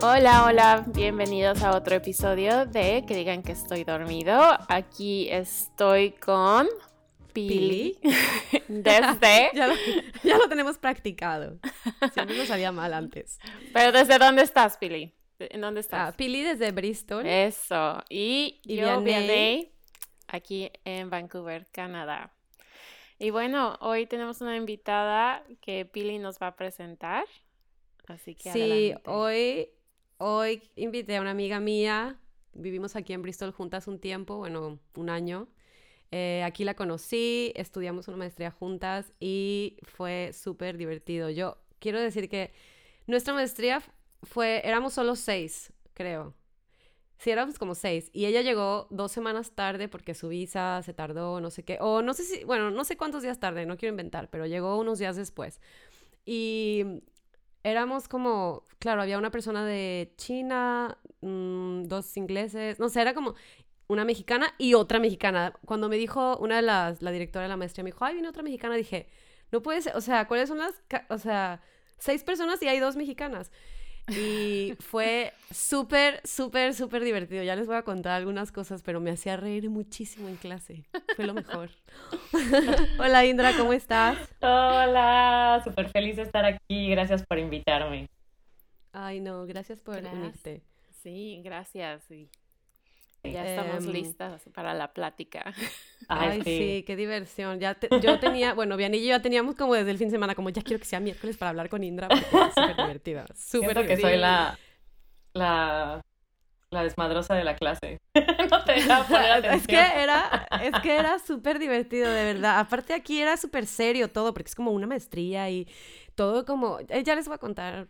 Hola, hola, bienvenidos a otro episodio de Que digan que estoy dormido. Aquí estoy con Pili. Desde. ya, lo, ya, lo, tenemos practicado. Siempre nos salía mal antes. Pero ¿desde dónde estás, Pili? ¿En dónde estás? Ah, Pili desde Bristol. Eso. Y, yo, Vianey, aquí en Vancouver, Canadá. Y bueno, hoy tenemos una invitada que Pili nos va a presentar. Así que Sí, hoy Hoy invité a una amiga mía, vivimos aquí en Bristol juntas un tiempo, bueno, un año. Eh, aquí la conocí, estudiamos una maestría juntas y fue súper divertido. Yo quiero decir que nuestra maestría fue, éramos solo seis, creo. Sí, éramos como seis. Y ella llegó dos semanas tarde porque su visa se tardó, no sé qué. O no sé si, bueno, no sé cuántos días tarde, no quiero inventar, pero llegó unos días después. Y éramos como, claro, había una persona de China, mm, dos ingleses, no sé, era como una mexicana y otra mexicana. Cuando me dijo una de las, la directora de la maestría, me dijo, ay, viene otra mexicana, dije, no puede ser, o sea, ¿cuáles son las, o sea, seis personas y hay dos mexicanas? Y fue súper, súper, súper divertido. Ya les voy a contar algunas cosas, pero me hacía reír muchísimo en clase. Fue lo mejor. Hola Indra, ¿cómo estás? Hola, súper feliz de estar aquí. Gracias por invitarme. Ay, no, gracias por unirte. Sí, gracias. Ya estamos em, listas para la plática. Ay, sí. qué diversión. Ya yo tenía, bueno, Vian y yo ya teníamos como desde el fin de semana, como ya quiero que sea miércoles para hablar con Indra, porque es súper divertida. Súper que soy la, la, la desmadrosa de la clase. no te poner atención. Es que era, es que era súper divertido, de verdad. Aparte aquí era súper serio todo, porque es como una maestría y todo como, eh, ya les voy a contar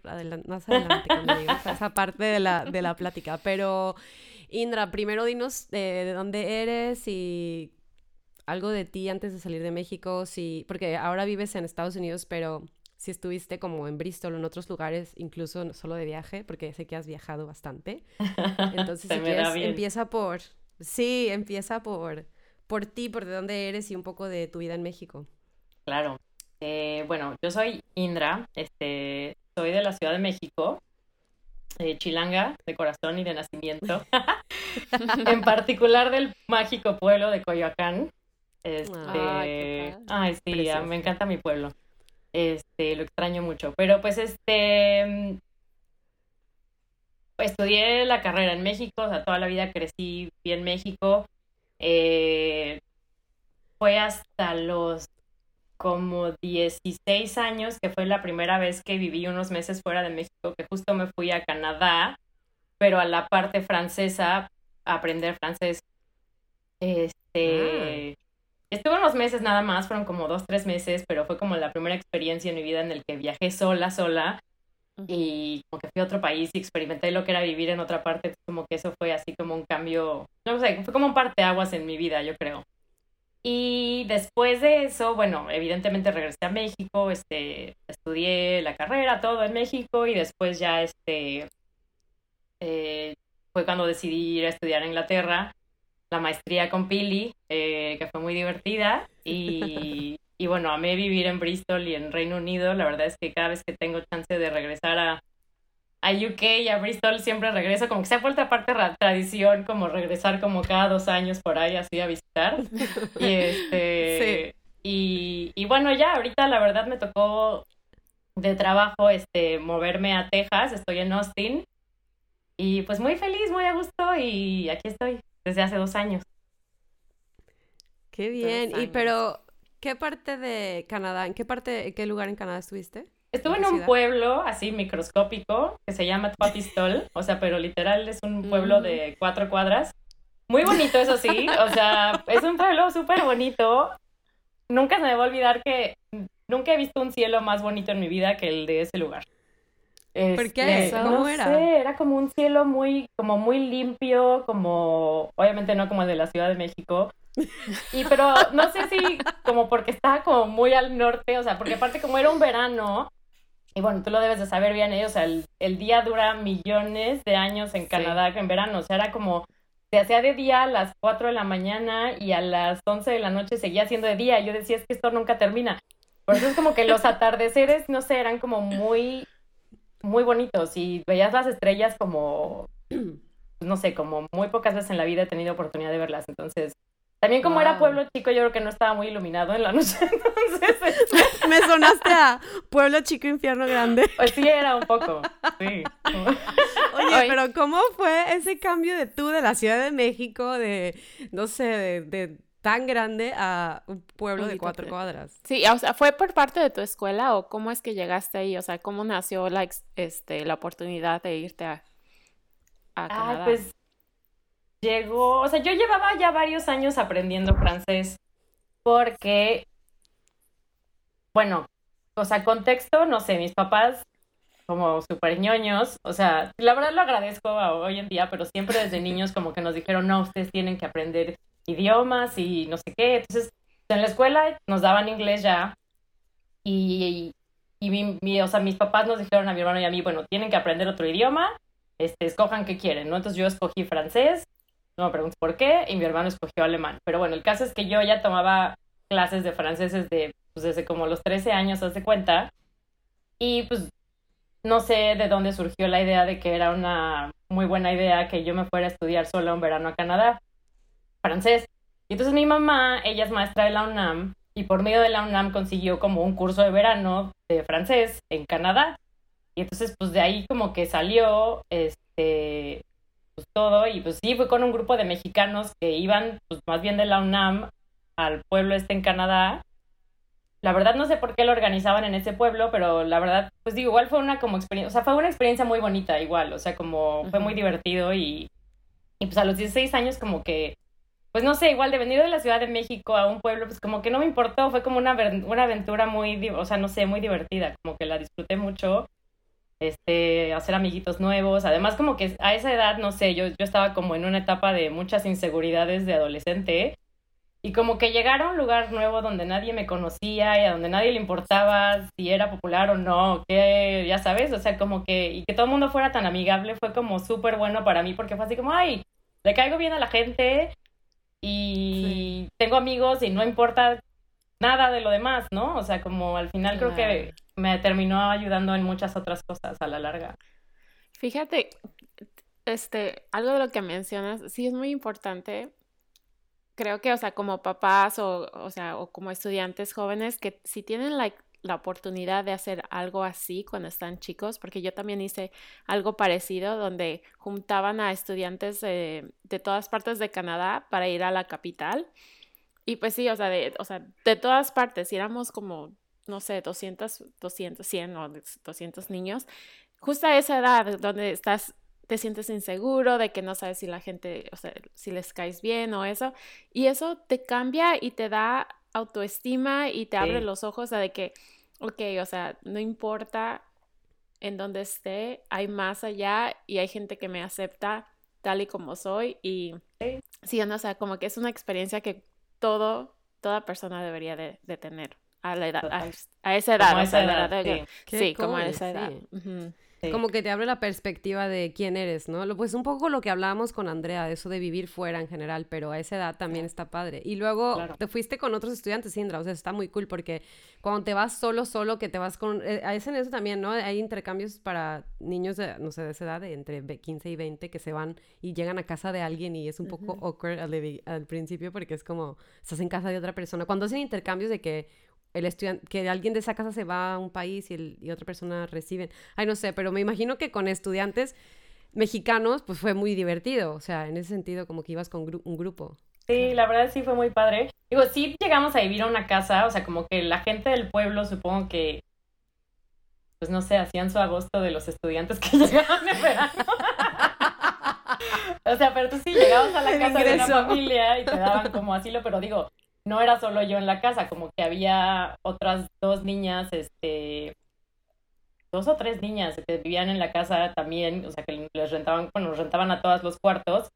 más adelante cuando esa parte de la, de la plática, pero Indra, primero dinos de, dónde eres y algo de ti antes de salir de México, si, porque ahora vives en Estados Unidos, pero si estuviste como en Bristol o en otros lugares, incluso solo de viaje, porque sé que has viajado bastante. Entonces, si quieres, empieza por, sí, empieza por, por ti, por de dónde eres y un poco de tu vida en México. Claro. Eh, bueno, yo soy Indra, este, soy de la Ciudad de México, eh, chilanga de corazón y de nacimiento, en particular del mágico pueblo de Coyoacán. Este, ay, sí, me encanta mi pueblo. Este, lo extraño mucho, pero pues este estudié la carrera en México, o sea, toda la vida crecí en México. Eh, fue hasta los como 16 años, que fue la primera vez que viví unos meses fuera de México, que justo me fui a Canadá, pero a la parte francesa aprender francés. Este, ah. estuve unos meses nada más, fueron como dos, tres meses, pero fue como la primera experiencia en mi vida en el que viajé sola, sola, y como que fui a otro país y experimenté lo que era vivir en otra parte, como que eso fue así como un cambio, no sé, fue como un parteaguas en mi vida, yo creo. Y después de eso, bueno, evidentemente regresé a México, este, estudié la carrera, todo en México y después ya, este, eh, fue cuando decidí ir a estudiar a Inglaterra, la maestría con Pili, eh, que fue muy divertida y, y bueno, amé vivir en Bristol y en Reino Unido, la verdad es que cada vez que tengo chance de regresar a, a UK y a Bristol siempre regreso, como que se ha vuelto aparte tradición, como regresar como cada dos años por ahí así a visitar. y este, y, y, bueno, ya ahorita la verdad me tocó de trabajo este moverme a Texas, estoy en Austin. Y pues muy feliz, muy a gusto y aquí estoy desde hace dos años. Qué bien. Y pero, ¿qué parte de Canadá, en qué parte, qué lugar en Canadá estuviste? Estuve en un pueblo así microscópico que se llama Twapistol, o sea, pero literal es un pueblo mm. de cuatro cuadras. Muy bonito, eso sí, o sea, es un pueblo súper bonito. Nunca se me va a olvidar que nunca he visto un cielo más bonito en mi vida que el de ese lugar. ¿Por qué? Este, ¿Cómo no era? Sé, era como un cielo muy, como muy limpio, como, obviamente no como el de la Ciudad de México, y pero no sé si como porque estaba como muy al norte, o sea, porque aparte como era un verano, y bueno, tú lo debes de saber bien, ¿eh? o sea, el, día dura millones de años en Canadá en verano, o sea, era como, se hacía de día a las 4 de la mañana y a las 11 de la noche seguía siendo de día. Yo decía, es que esto nunca termina. Por eso es como que los atardeceres, no sé, eran como muy muy bonitos y veías las estrellas como, no sé, como muy pocas veces en la vida he tenido oportunidad de verlas. Entonces, también como era pueblo chico, yo creo que no estaba muy iluminado en la noche. Entonces, este, me sonaste a pueblo chico, infierno grande. Pues sí, era un poco. Sí. Oye, pero ¿cómo fue ese cambio de tú de la Ciudad de México, de, no sé, de, tan grande a un pueblo de cuatro cuadras? Sí, o sea, ¿fue por parte de tu escuela o cómo es que llegaste ahí? O sea, ¿cómo nació la, este, la oportunidad de irte a, a Canadá? pues llegó, o sea, yo llevaba ya varios años aprendiendo francés porque, bueno, o sea, contexto, no sé, mis papás como súper ñoños, o sea, la verdad lo agradezco hoy en día, pero siempre desde niños como que nos dijeron, no, ustedes tienen que aprender idiomas y no sé qué, entonces en la escuela nos daban inglés ya y, y mi, o sea, mis papás nos dijeron a mi hermano y a mí, bueno, tienen que aprender otro idioma, este, escojan qué quieren, ¿no? Entonces yo escogí francés no me preguntes por qué, y mi hermano escogió alemán. Pero bueno, el caso es que yo ya tomaba clases de francés desde, pues desde como los 13 años, hace cuenta, y pues no sé de dónde surgió la idea de que era una muy buena idea que yo me fuera a estudiar solo un verano a Canadá, francés. Y entonces mi mamá, ella es maestra de la UNAM, y por medio de la UNAM consiguió como un curso de verano de francés en Canadá. Y entonces, pues de ahí como que salió, este, pues todo y pues sí, fue con un grupo de mexicanos que iban pues más bien de la UNAM al pueblo este en Canadá. La verdad no sé por qué lo organizaban en ese pueblo, pero la verdad, pues digo, igual fue una como experiencia, o sea, fue una experiencia muy bonita igual, o sea, como fue muy divertido y, y pues a los 16 años como que, pues no sé, igual de venir de la Ciudad de México a un pueblo, pues como que no me importó, fue como una, una aventura muy, o sea, no sé, muy divertida, como que la disfruté mucho este, hacer amiguitos nuevos. Además, como que a esa edad, no sé, yo, yo estaba como en una etapa de muchas inseguridades de adolescente. Y como que llegar a un lugar nuevo donde nadie me conocía y a donde nadie le importaba si era popular o no, que ya sabes, o sea, como que, y que todo el mundo fuera tan amigable fue como súper bueno para mí porque fue así como, ay, le caigo bien a la gente y tengo amigos y no importa nada de lo demás, ¿no? O sea, como al final creo que me terminó ayudando en muchas otras cosas a la larga. Fíjate, este, algo de lo que mencionas, sí es muy importante. Creo que, o sea, como papás o, o sea, o como estudiantes jóvenes, que si tienen la, la oportunidad de hacer algo así cuando están chicos, porque yo también hice algo parecido donde juntaban a estudiantes de, de todas partes de Canadá para ir a la capital. Y pues sí, o sea, de, o sea, de todas partes, éramos como no sé, 200, 200, 100 o 200 niños, justo a esa edad donde estás, te sientes inseguro de que no sabes si la gente, o sea, si les caes bien o eso, y eso te cambia y te da autoestima y te abre los ojos a de que, ok, o sea, no importa en dónde esté, hay más allá y hay gente que me acepta tal y como soy y sí, o sea, como que es una experiencia que todo, toda persona debería de tener a la edad, a, esa edad, a esa edad, sí, como a esa edad. Como que te abre la perspectiva de quién eres, ¿no? Pues un poco lo que hablábamos con Andrea, de eso de vivir fuera en general, pero a esa edad también está padre. Y luego te fuiste con otros estudiantes, Indra, o sea, está muy cool porque cuando te vas solo, solo, que te vas con... Eh, a ese en eso también, ¿no? Hay intercambios para niños de, no sé, de esa edad, de entre 15 y 20, que se van y llegan a casa de alguien y es un poco awkward al, al principio porque es como, estás en casa de otra persona. Cuando hacen intercambios de que el estudiante, que alguien de esa casa se va a un país y, el, y otra persona recibe. Ay, no sé, pero me imagino que con estudiantes mexicanos, pues fue muy divertido. O sea, en ese sentido, como que ibas con un grupo. Sí, la verdad sí fue muy padre. Digo, sí llegamos a vivir a una casa, o sea, como que la gente del pueblo, supongo que, pues no sé, hacían su agosto de los estudiantes que llegaban en verano. o sea, pero tú sí llegabas a la casa de una familia y te daban como asilo, pero digo, no era solo yo en la casa, como que había otras dos niñas, este, dos o tres niñas que vivían en la casa también, o sea, que les rentaban, bueno, rentaban a todas los cuartos.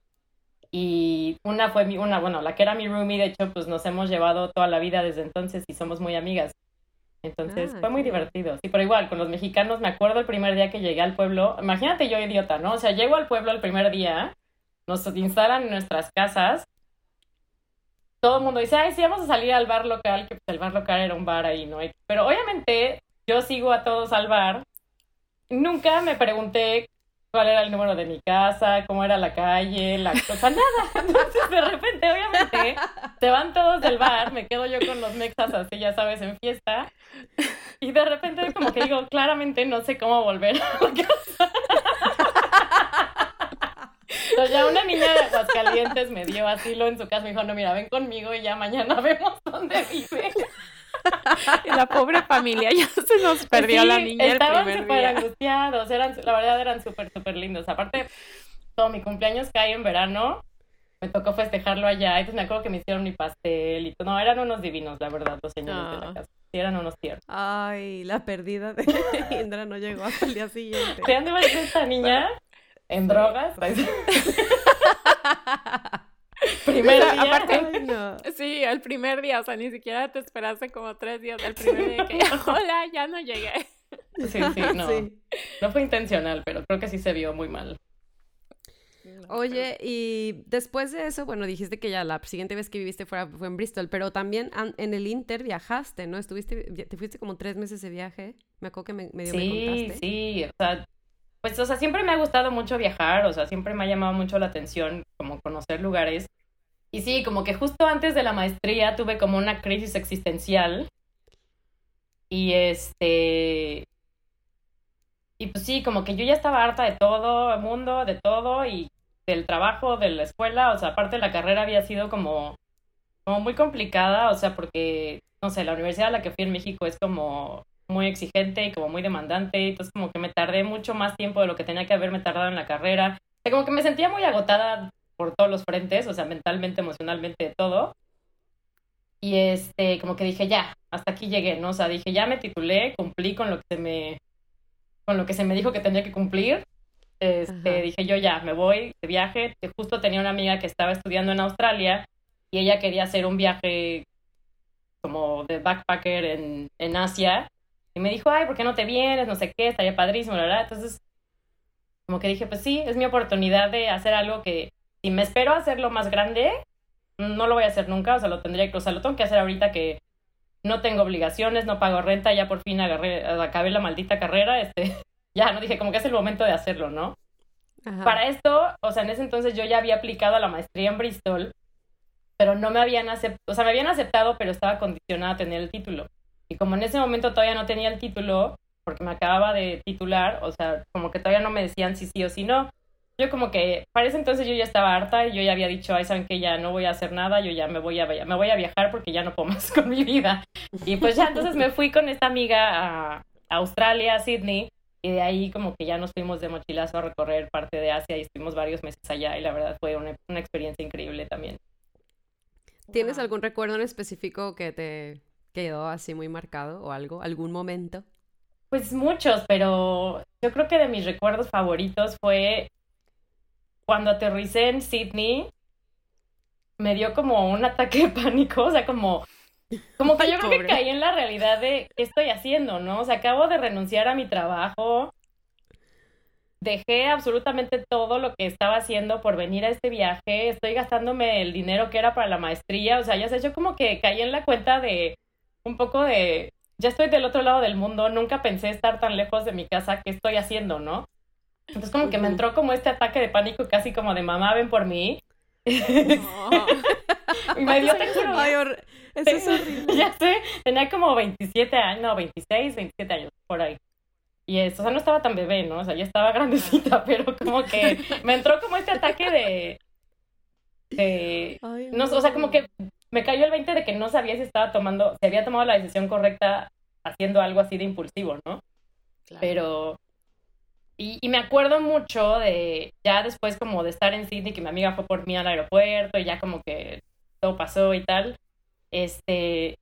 Y una fue mi, una, bueno, la que era mi roomie, de hecho, pues nos hemos llevado toda la vida desde entonces y somos muy amigas. Entonces ah, fue muy divertido. Sí, pero igual, con los mexicanos, me acuerdo el primer día que llegué al pueblo, imagínate yo idiota, ¿no? O sea, llego al pueblo el primer día, nos instalan en nuestras casas todo el mundo dice, ay, sí, vamos a salir al bar local, que pues, el bar local era un bar ahí, ¿no? Pero obviamente yo sigo a todos al bar nunca me pregunté cuál era el número de mi casa, cómo era la calle, la cosa, nada. Entonces, de repente, obviamente, se van todos del bar, me quedo yo con los mexas así, ya sabes, en fiesta. Y de repente, como que digo, claramente no sé cómo volver a la casa. Entonces ya una niña de Aguascalientes me dio asilo en su casa, me dijo, no, mira, ven conmigo y ya mañana vemos dónde vive. La pobre familia ya se nos perdió la niña primer súper angustiados, eran, la verdad eran súper, súper lindos. Aparte, todo mi cumpleaños cae en verano, me tocó festejarlo allá, entonces me acuerdo que me hicieron mi pastel y todo. No, eran unos divinos, la verdad, los señores de la Ah. casa. Sí, eran unos tiernos. Ay, la pérdida de Indra no llegó hasta el día siguiente. ¿De dónde va a ir esta niña? ¿En drogas? Primer O sea, día. aparte- Ay, no. Sí, el primer día, o sea, ni siquiera te esperaste como tres días del primer día que, hola, ya no llegué. Sí, sí, no. Sí. No fue intencional, pero creo que sí se vio muy mal. Oye, y después de eso, bueno, dijiste que ya la siguiente vez que viviste fuera fue en Bristol, pero también en el Inter viajaste, ¿no? Estuviste, vi- te fuiste como tres meses de viaje. Me acuerdo que me, medio me Sí, contaste. sí, o sea, pues, o sea, siempre me ha gustado mucho viajar, o sea, siempre me ha llamado mucho la atención como conocer lugares. Y sí, como que justo antes de la maestría tuve como una crisis existencial. Y este... Y pues sí, como que yo ya estaba harta de todo el mundo, de todo, y del trabajo, de la escuela, o sea, aparte la carrera había sido como, como muy complicada, o sea, porque, no sé, la universidad a la que fui en México es como muy exigente y como muy demandante, entonces como que me tardé mucho más tiempo de lo que tenía que haberme tardado en la carrera, o sea, como que me sentía muy agotada por todos los frentes, o sea, mentalmente, emocionalmente, de todo. Y este, como que dije, ya, hasta aquí llegué, ¿no? O sea, dije, ya me titulé, cumplí con lo que se me, con lo que se me dijo que tenía que cumplir. Este, Ajá. dije, yo ya, me voy de viaje. Justo tenía una amiga que estaba estudiando en Australia y ella quería hacer un viaje como de backpacker en, en Asia. Y me dijo, ay, ¿por qué no te vienes? No sé qué, estaría padrísimo, la verdad. Entonces, como que dije, pues sí, es mi oportunidad de hacer algo que si me espero hacerlo más grande, no lo voy a hacer nunca, o sea, lo tendría que, o sea, lo tengo que hacer ahorita que no tengo obligaciones, no pago renta, ya por fin agarré, acabé la maldita carrera, este, ya, no dije, como que es el momento de hacerlo, ¿no? Ajá. Para esto, o sea, en ese entonces yo ya había aplicado a la maestría en Bristol, pero no me habían aceptado, o sea, me habían aceptado, pero estaba condicionada a tener el título. Y como en ese momento todavía no tenía el título, porque me acababa de titular, o sea, como que todavía no me decían si sí o si no. Yo como que, para ese entonces yo ya estaba harta y yo ya había dicho, ay, saben que ya no voy a hacer nada, yo ya me voy a, me voy a viajar porque ya no puedo más con mi vida. Y pues ya, entonces me fui con esta amiga a Australia, a Sydney, y de ahí como que ya nos fuimos de mochilazo a recorrer parte de Asia y estuvimos varios meses allá y la verdad fue una, una experiencia increíble también. ¿Tienes Wow. algún recuerdo en específico que te quedó así muy marcado o algo? ¿Algún momento? Pues muchos, pero yo creo que de mis recuerdos favoritos fue cuando aterricé en Sydney, me dio como un ataque de pánico, o sea, como, como que yo creo que caí en la realidad de qué estoy haciendo, ¿no? O sea, acabo de renunciar a mi trabajo, dejé absolutamente todo lo que estaba haciendo por venir a este viaje, estoy gastándome el dinero que era para la maestría, o sea, ya sé, yo como que caí en la cuenta de un poco de, ya estoy del otro lado del mundo, nunca pensé estar tan lejos de mi casa, ¿qué estoy haciendo, no? Entonces como que me entró como este ataque de pánico casi como de mamá, ven por mí. No. Y me dio, ¿Cuántos te años juro, Ay, hor- eso es horrible. ya sé, tenía como 27 años, no, 26, 27 años, por ahí. Y esto, o sea, no estaba tan bebé, ¿no? O sea, ya estaba grandecita, pero como que me entró como este ataque de... de Ay, no, o sea, como que me cayó el 20 de que no sabía si estaba tomando, si había tomado la decisión correcta haciendo algo así de impulsivo, ¿no? Claro. Pero... Y, y me acuerdo mucho de, ya después como de estar en Sydney, que mi amiga fue por mí al aeropuerto y ya como que todo pasó y tal, este,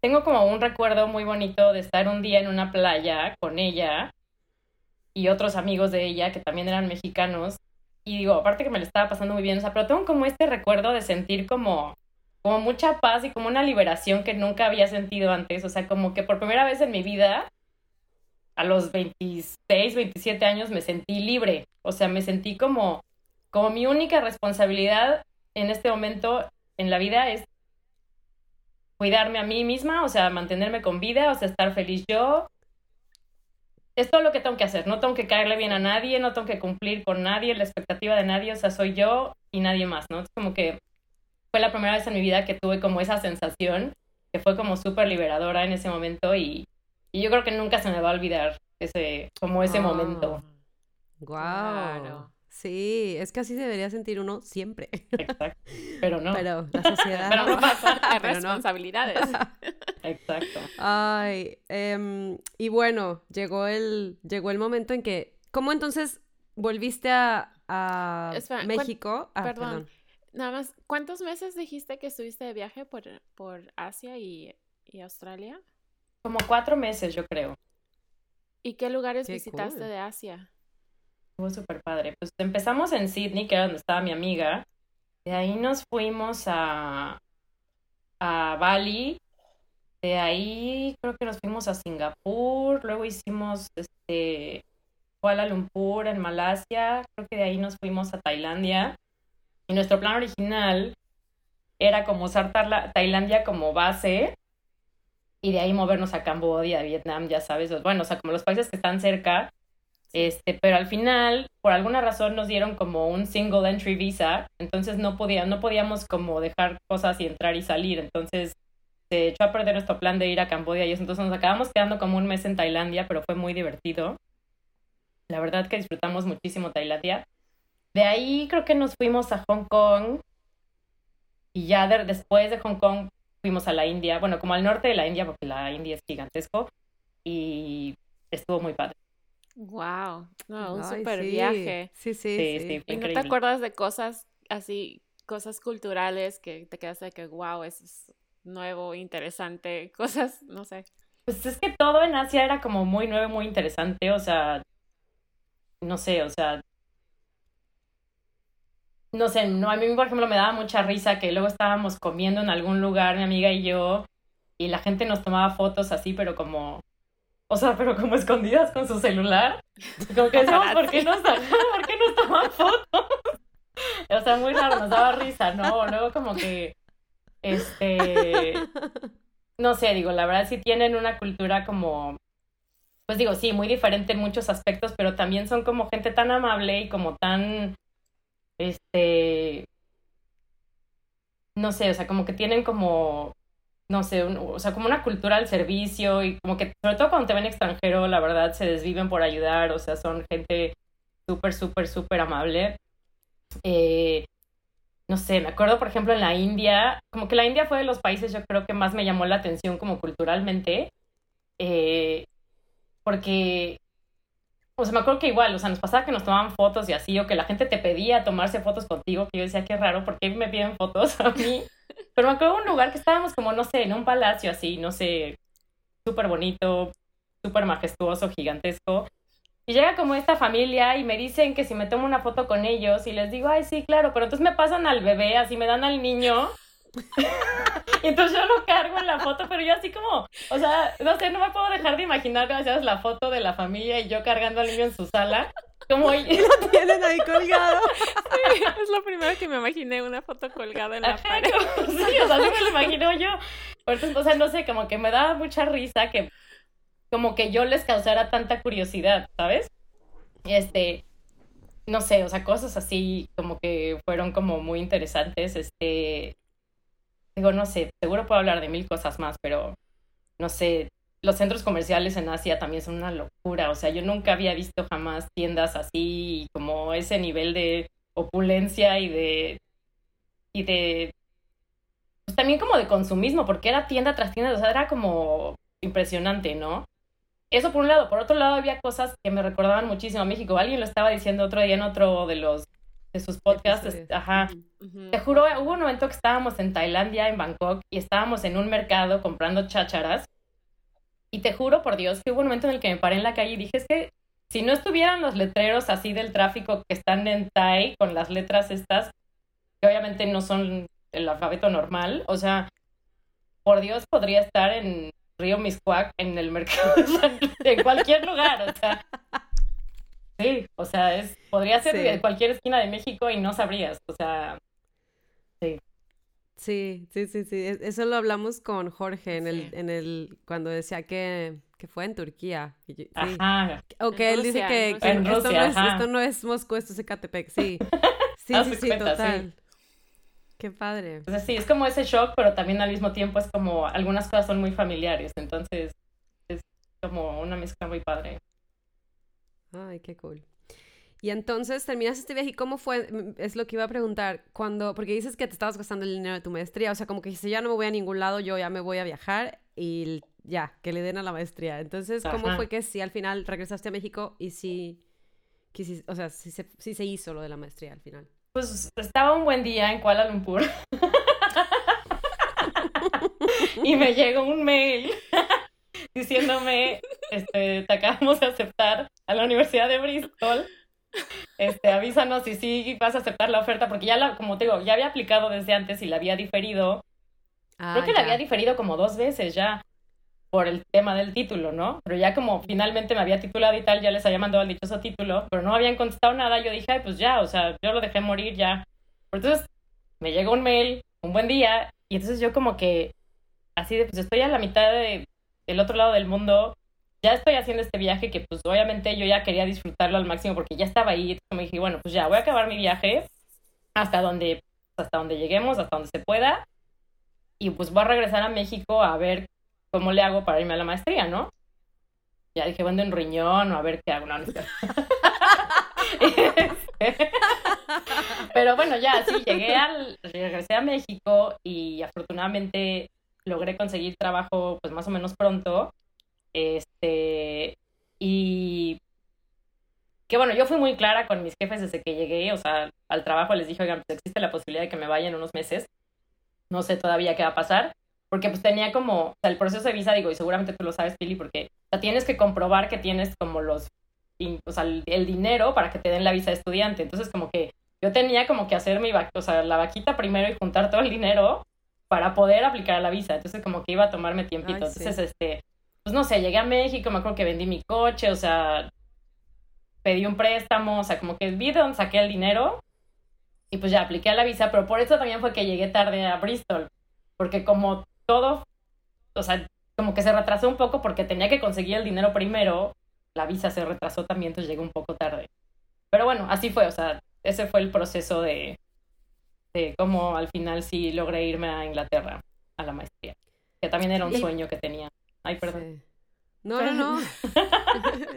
tengo como un recuerdo muy bonito de estar un día en una playa con ella y otros amigos de ella que también eran mexicanos. Y digo, aparte que me lo estaba pasando muy bien, o sea, pero tengo como este recuerdo de sentir como, como mucha paz y como una liberación que nunca había sentido antes. O sea, como que por primera vez en mi vida, a los 26, 27 años, me sentí libre. O sea, me sentí como, como mi única responsabilidad en este momento en la vida es cuidarme a mí misma, o sea, mantenerme con vida, o sea, estar feliz yo. es todo lo que tengo que hacer, no tengo que caerle bien a nadie, no tengo que cumplir con nadie, la expectativa de nadie, o sea, soy yo y nadie más, ¿no? Es como que fue la primera vez en mi vida que tuve como esa sensación, que fue como súper liberadora en ese momento y, y, yo creo que nunca se me va a olvidar ese, como ese momento. Wow. Sí, es que así debería sentir uno siempre. Exacto. Pero no. Pero la sociedad. Pero no pasa. Hay responsabilidades. Exacto. Ay, em, y bueno, llegó el, llegó el momento en que. ¿Cómo entonces volviste a, a México? Ah, perdón. Nada más, ¿cuántos meses dijiste que estuviste de viaje por, por Asia y, y Australia? Como cuatro meses, yo creo. ¿Y qué lugares visitaste de Asia? Estuvo súper padre. Pues empezamos en Sydney, que era donde estaba mi amiga. De ahí nos fuimos a, a Bali. De ahí creo que nos fuimos a Singapur. Luego hicimos este, Kuala Lumpur en Malasia. Creo que de ahí nos fuimos a Tailandia. Y nuestro plan original era como usar Tailandia como base y de ahí movernos a Camboya, Vietnam, ya sabes, bueno, o sea, como los países que están cerca, este, pero al final, por alguna razón nos dieron como un single entry visa, entonces no podía, no podíamos como dejar cosas y entrar y salir, entonces se echó a perder nuestro plan de ir a Camboya y eso, entonces nos acabamos quedando como un mes en Tailandia, pero fue muy divertido. La verdad que disfrutamos muchísimo Tailandia. De ahí creo que nos fuimos a Hong Kong y ya después de Hong Kong fuimos a la India, bueno, como al norte de la India, porque la India es gigantesco, y estuvo muy padre. Wow, no, un super viaje. Sí, sí, sí. ¿Y no te acuerdas de cosas así, cosas culturales que te quedaste de que, wow, eso es nuevo, interesante, cosas, no sé? Pues es que todo en Asia era como muy nuevo, muy interesante, o sea, no sé, o sea, no sé, no, a mí por ejemplo me daba mucha risa que luego estábamos comiendo en algún lugar, mi amiga y yo, y la gente nos tomaba fotos así, pero como, o sea, pero como escondidas con su celular. Como que decíamos, ¿por qué nos, ¿por qué nos toman fotos? O sea, muy raro, nos daba risa, ¿no? Luego como que, este, no sé, digo, la verdad sí tienen una cultura como, pues digo, sí, muy diferente en muchos aspectos, pero también son como gente tan amable y como tan este, no sé, o sea, como que tienen como, no sé, o sea, como una cultura al servicio y como que, sobre todo cuando te ven extranjero, la verdad, se desviven por ayudar, o sea, son gente súper, súper, súper amable. Eh, no sé, me acuerdo, por ejemplo, en la India, como que la India fue de los países, yo creo que más me llamó la atención como culturalmente, eh, porque o sea, me acuerdo que igual, o sea, nos pasaba que nos tomaban fotos y así, o que la gente te pedía tomarse fotos contigo, que yo decía, qué raro, ¿por qué me piden fotos a mí? Pero me acuerdo de un lugar que estábamos como, no sé, en un palacio así, no sé, súper bonito, súper majestuoso, gigantesco. Y llega como esta familia y me dicen que si me tomo una foto con ellos y les digo, ay, sí, claro, pero entonces me pasan al bebé, así me dan al niño entonces yo lo cargo en la foto, pero yo así como, o sea, no sé, no me puedo dejar de imaginar, ¿sabes? La foto de la familia y yo cargando al niño en su sala. Como y lo tienen ahí colgado. es lo primero que me imaginé, una foto colgada en la pared. sí, o sea, así me lo imagino yo. o sea, no sé, como que me daba mucha risa que como que yo les causara tanta curiosidad, ¿sabes? Este, no sé, o sea, cosas así como que fueron como muy interesantes, este, digo, no sé, seguro puedo hablar de mil cosas más, pero no sé, los centros comerciales en Asia también son una locura, o sea, yo nunca había visto jamás tiendas así, como ese nivel de opulencia y de, y de, pues también como de consumismo, porque era tienda tras tienda, o sea, era como impresionante, ¿no? Eso por un lado. Por otro lado, había cosas que me recordaban muchísimo a México. Alguien lo estaba diciendo otro día en otro de los de sus podcasts. Ajá. Te juro, hubo un momento que estábamos en Tailandia, en Bangkok, y estábamos en un mercado comprando chácharas. Y te juro por Dios que hubo un momento en el que me paré en la calle y dije, es que si no estuvieran los letreros así del tráfico que están en Thai, con las letras estas, que obviamente no son el alfabeto normal, o sea, por Dios podría estar en Río Miscuac, en el mercado, en cualquier lugar, o sea, Sí, o sea, es, podría ser de cualquier esquina de México y no sabrías, o sea, sí. Sí, sí, sí, sí. Eso lo hablamos con Jorge en el, en el, cuando decía que, que fue en Turquía. Sí. Ajá. O que él dice que, que En esto, Rusia, no es, esto no es Moscú, esto es Ecatepec, sí. Sí, sí, sí, cuenta, sí. total. Qué padre. Entonces sí, es como ese shock, pero también al mismo tiempo es como algunas cosas son muy familiares, entonces es como una mezcla muy padre. Ay, qué cool. Y entonces terminas este viaje y cómo fue, Mm, es lo que iba a preguntar, cuando, porque dices que te estabas gastando el dinero de tu maestría, o sea, como que dijiste, ya no me voy a ningún lado, yo ya me voy a viajar y ya, que le den a la maestría. Entonces, ¿cómo Ajá. fue que si al final regresaste a México y si, quisiste- o sea, si se, si se hizo lo de la maestría al final? Pues estaba un buen día en Kuala Lumpur y me llegó un mail diciéndome, este, te acabamos de aceptar a la Universidad de Bristol. Este, avísanos si sí vas a aceptar la oferta, porque ya la, como te digo, ya había aplicado desde antes y la había diferido. Ah, Creo que la había diferido como dos veces ya por el tema del título, ¿no? Pero ya como finalmente me había titulado y tal, ya les había mandado el dichoso título, pero no habían contestado nada, yo dije, ay, pues ya, o sea, yo lo dejé morir ya. Pero entonces me llegó un mail, un buen día, y entonces yo como que, así de, pues estoy a la mitad de, del otro lado del mundo, ya estoy haciendo este viaje que pues obviamente yo ya quería disfrutarlo al máximo porque ya estaba ahí, entonces me dije, bueno, pues ya voy a acabar mi viaje hasta donde, hasta donde lleguemos, hasta donde se pueda, y pues voy a regresar a México a ver cómo le hago para irme a la maestría, ¿no? Ya dije, vendo un riñón o a ver qué hago, no, no. Este, Pero bueno, ya, sí, llegué al, regresé a México y afortunadamente logré conseguir trabajo pues más o menos pronto. Este, y que bueno, yo fui muy clara con mis jefes desde que llegué, o sea, al trabajo les dije, oigan, pues existe la posibilidad de que me vaya en unos meses. No sé todavía qué va a pasar, porque pues tenía como, el proceso de visa, digo, y seguramente tú lo sabes, Pili, porque o tienes que comprobar que tienes como los, o sea, el, dinero para que te den la visa de estudiante. Entonces, como que yo tenía como que hacer mi, o sea, la vaquita primero y juntar todo el dinero para poder aplicar a la visa. Entonces, como que iba a tomarme tiempito. Ay, sí. Entonces, este, pues no sé, llegué a México, me acuerdo que vendí mi coche, o sea, pedí un préstamo, o sea, como que vi de dónde saqué el dinero y pues ya apliqué a la visa, pero por eso también fue que llegué tarde a Bristol, porque como todo, o sea, como que se retrasó un poco porque tenía que conseguir el dinero primero, la visa se retrasó también, entonces llegué un poco tarde. Pero bueno, así fue, o sea, ese fue el proceso de, de cómo al final sí logré irme a Inglaterra a la maestría, que también era un Y- sueño que tenía. Ay, perdón. Sí. No, no, no.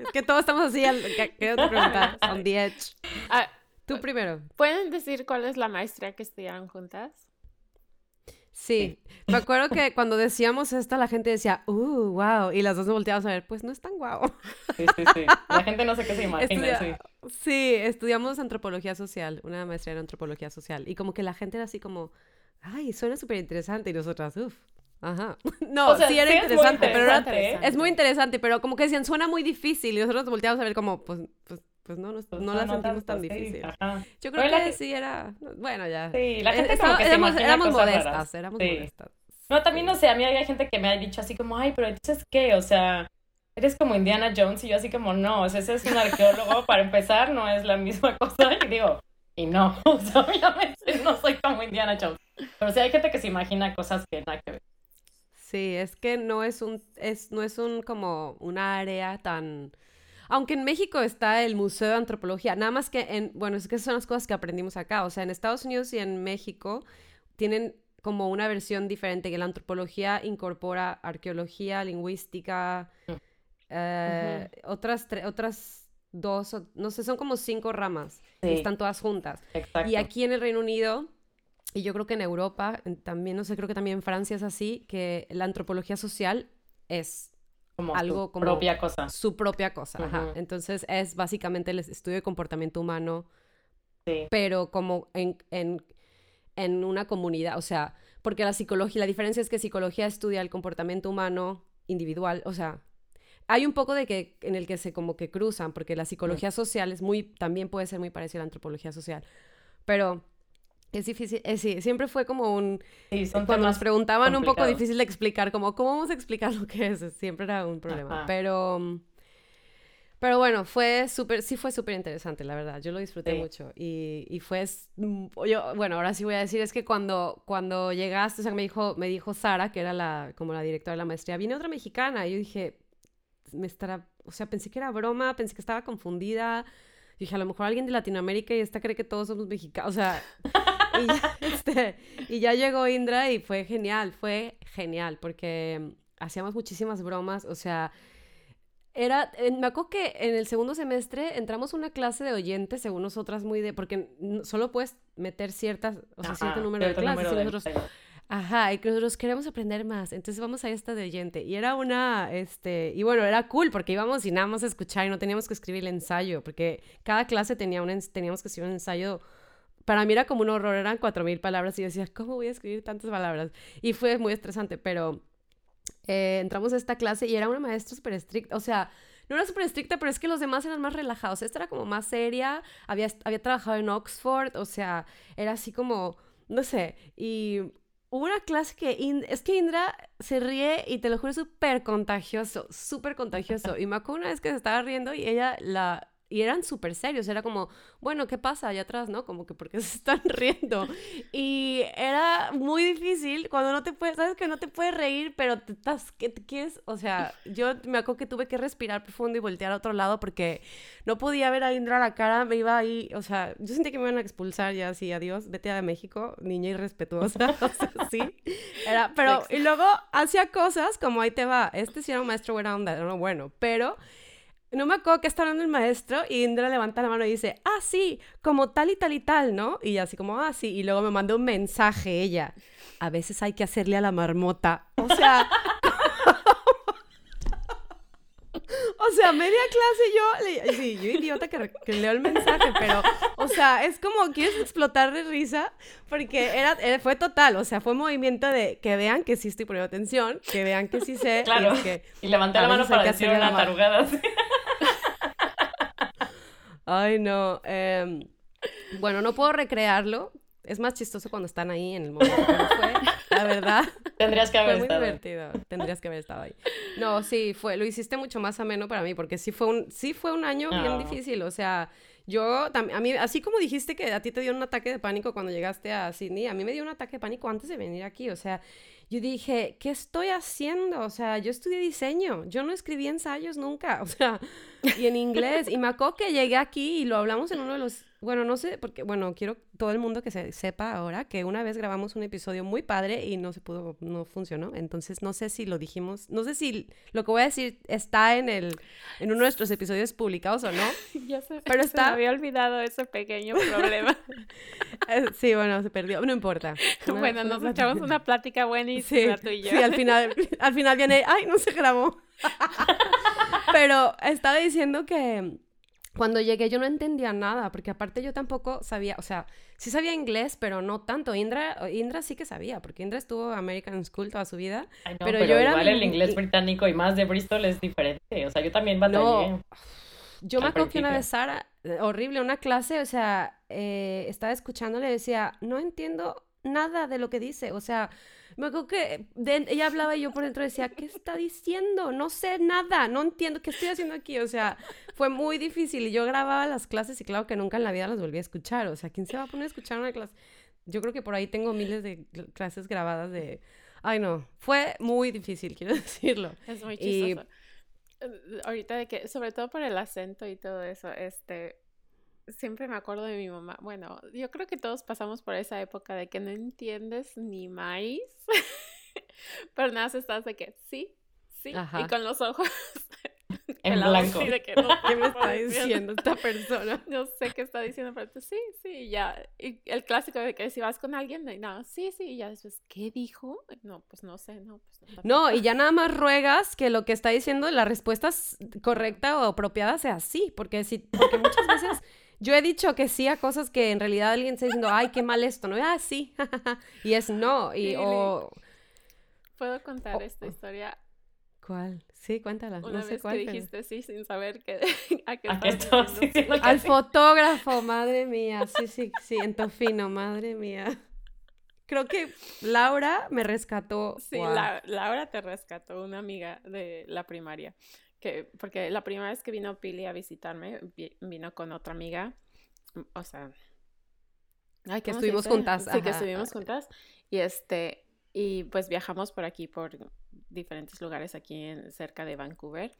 es que todos estamos así, al, que- quiero te preguntar, on the edge. Ah, Tú primero. ¿Pueden decir cuál es la maestría que estudiaron juntas? Sí, me acuerdo que cuando decíamos esto la gente decía, uh, wow, y las dos nos volteamos a ver, pues no es tan guau. Sí, sí, sí. La gente no sé qué se imagina, Estudia- sí. Sí, estudiamos antropología social, una maestría en antropología social, y como que la gente era así como, ay, suena súper interesante, y nosotras, uff, ajá. No, O sea, sí era sí interesante, pero era- ¿eh? es muy interesante, pero como que decían, suena muy difícil, y nosotros nos volteamos a ver como, pues, pues, pues no, no, Pues no la sentimos tan difícil. Yo creo que sí era, bueno, ya. Sí, la Eh, gente estaba- como que éramos, éramos cosas modestas, raras. éramos Sí. modestas. No, también no sé, a mí hay gente que me ha dicho así como, ay, pero entonces, ¿qué? O sea, eres como Indiana Jones y yo así como, no, o sea, ese es un arqueólogo, para empezar, no es la misma cosa. Y digo, y no, o sea, obviamente no soy como Indiana Jones. Pero sí hay gente que se imagina cosas que nada que ver. Sí, es que no es un, es, no es un como una área tan. Aunque en México está el Museo de Antropología, nada más que en, bueno, es que esas son las cosas que aprendimos acá. O sea, en Estados Unidos y en México tienen como una versión diferente, que la antropología incorpora arqueología, lingüística, Mm. eh, otras, otras dos, no sé, son como cinco ramas y están todas juntas. Exacto. Y aquí en el Reino Unido, y yo creo que en Europa, también, no sé, creo que también en Francia es así, que la antropología social es como algo como- propia cosa. su propia cosa. ajá. Entonces es básicamente el estudio de comportamiento humano, Sí. pero como en, en, en una comunidad, o sea, porque la psicología, la diferencia es que psicología estudia el comportamiento humano individual, o sea, hay un poco de que en el que se como que cruzan, porque la psicología social es muy, también puede ser muy parecida a la antropología social, pero es difícil, eh, sí, siempre fue como un, Sí, cuando nos preguntaban un poco difícil de explicar, como, ¿cómo vamos a explicar lo que es? Siempre era un problema, Ajá. pero... Pero bueno, fue súper, sí fue súper interesante, la verdad. Yo lo disfruté Sí. mucho. Y, y fue, mm, yo, bueno, ahora sí voy a decir, es que cuando, cuando llegaste, o sea, me dijo, me dijo Sara, que era la, como la directora de la maestría, viene otra mexicana. Y yo dije, me estará, o sea, pensé que era broma, pensé que estaba confundida. Dije, a lo mejor alguien de Latinoamérica y esta cree que todos somos mexicanos, o sea, y ya, este, y ya llegó Indra y fue genial, fue genial, porque hacíamos muchísimas bromas, o sea, era, me acuerdo que en el segundo semestre entramos a una clase de oyentes, según nosotras, muy de, porque solo puedes meter ciertas, o sea, cierto número de clases. y nosotros, ajá, y que nosotros queremos aprender más, entonces vamos a esta de oyente. Y era una, este, y bueno, era cool porque íbamos y nada más a escuchar y no teníamos que escribir el ensayo, porque cada clase tenía un, teníamos que escribir un ensayo para mí era como un horror, eran cuatro mil palabras y decía, ¿cómo voy a escribir tantas palabras? Y fue muy estresante, pero eh, entramos a esta clase y era una maestra súper estricta, o sea, no era súper estricta, pero es que los demás eran más relajados. Esta era como más seria, había, había trabajado en Oxford, o sea, era así como, no sé, y hubo una clase que, es que Indra se ríe y te lo juro, súper contagioso, súper contagioso. Y me acuerdo una vez que se estaba riendo y ella la y eran súper serios, era como, bueno, ¿qué pasa allá atrás, no? Como que porque se están riendo. Y era muy difícil cuando no te puedes, sabes que no te puedes reír, pero te estás, ¿qué te quieres? O sea, yo me acuerdo que tuve que respirar profundo y voltear a otro lado porque no podía ver a Indra la cara, me iba ahí, o sea, yo sentí que me iban a expulsar ya así, adiós, vete a México, niña irrespetuosa, o sea, sí. Era, pero, y luego hacía cosas como ahí te va, este sí era un maestro buena onda, no bueno, pero no me acuerdo que está hablando el maestro y Indra levanta la mano y dice, ah, sí, como tal y tal y tal, ¿no? Y así como, ah, sí. Y luego me manda un mensaje ella. A veces hay que hacerle a la marmota. O sea... o sea, media clase yo, sí, yo idiota que, leo el mensaje, pero, o sea, es como quieres explotar de risa, porque era, eh, fue total, o sea, fue movimiento de que vean que sí estoy poniendo atención, que vean que sí sé. Claro, y, que y levanté la mano para decir una tarugada. Ay, no. Em, bueno, no puedo recrearlo. Es más chistoso cuando están ahí en el momento fue, la verdad. Tendrías que haber fue estado. muy divertido. Tendrías que haber estado ahí. No, sí, fue, lo hiciste mucho más ameno para mí, porque sí fue un, sí fue un año bien ah. difícil. O sea, yo también, a mí, así como dijiste que a ti te dio un ataque de pánico cuando llegaste a Sydney, a mí me dio un ataque de pánico antes de venir aquí. O sea, yo dije, ¿qué estoy haciendo? O sea, yo estudié diseño, yo no escribí ensayos nunca, o sea, y en inglés. Y me acuerdo que llegué aquí y lo hablamos en uno de los bueno, no sé, porque, bueno, quiero todo el mundo que se sepa ahora que una vez grabamos un episodio muy padre y no se pudo, no funcionó. Entonces, no sé si lo dijimos, no sé si lo que voy a decir está en el, en uno de nuestros episodios publicados o no. ya sé, pero está... Se me había olvidado ese pequeño problema. Eh, sí, bueno, se perdió, no importa. bueno, nos echamos una plática buenísima tú y yo. Sí, al final, al final viene, ay, no se grabó. pero estaba diciendo que cuando llegué yo no entendía nada, porque aparte yo tampoco sabía, o sea, sí sabía inglés, pero no tanto. Indra, Indra sí que sabía, porque Indra estuvo American School toda su vida. pero, yo era... Igual el inglés británico y más de Bristol es diferente, o sea, yo también batallé. No. Yo me acuerdo que una vez Sara, eh, horrible, una clase, o sea, eh, estaba escuchando, le decía, no entiendo nada de lo que dice, o sea, me acuerdo que ella hablaba y yo por dentro decía, ¿qué está diciendo? No sé nada, no entiendo qué estoy haciendo aquí. O sea, fue muy difícil. Y yo grababa las clases y claro que nunca en la vida las volví a escuchar. O sea, ¿quién se va a poner a escuchar una clase? Yo creo que por ahí tengo miles de clases grabadas de... Ay, no, fue muy difícil, quiero decirlo. Es muy chistoso. Eh, ahorita de que, sobre todo por el acento y todo eso, este, siempre me acuerdo de mi mamá. Bueno, yo creo que todos pasamos por esa época de que no entiendes ni maíz, pero nada, estás de que sí, sí, y con los ojos en blanco. ¿Qué me está diciendo esta persona? No sé qué está diciendo, pero tú, sí, sí, ya. Y el clásico de que si vas con alguien, no, sí, sí, y ya después, ¿qué dijo? No, pues no sé, no. Pues, no, y ya nada más ruegas que lo que está diciendo, la respuesta correcta o apropiada sea sí, porque, si, porque muchas veces yo he dicho que sí a cosas que en realidad alguien está diciendo, ay, qué mal esto, ¿no? Ah, sí, y es no, y o... ¿Puedo contar esta historia? ¿Cuál? Sí, cuéntala. Una no vez cuál, que dijiste sí sin saber que, a qué, Al fotógrafo, madre mía. Sí, sí, sí, en Tofino, madre mía. Creo que Laura me rescató. Sí, Laura te rescató, una amiga de la primaria porque la primera vez que vino Pili a visitarme, vino con otra amiga, o sea... Ay, que estuvimos juntas. Sí, que estuvimos juntas. Y este, y pues viajamos por aquí, por diferentes lugares aquí en, cerca de Vancouver.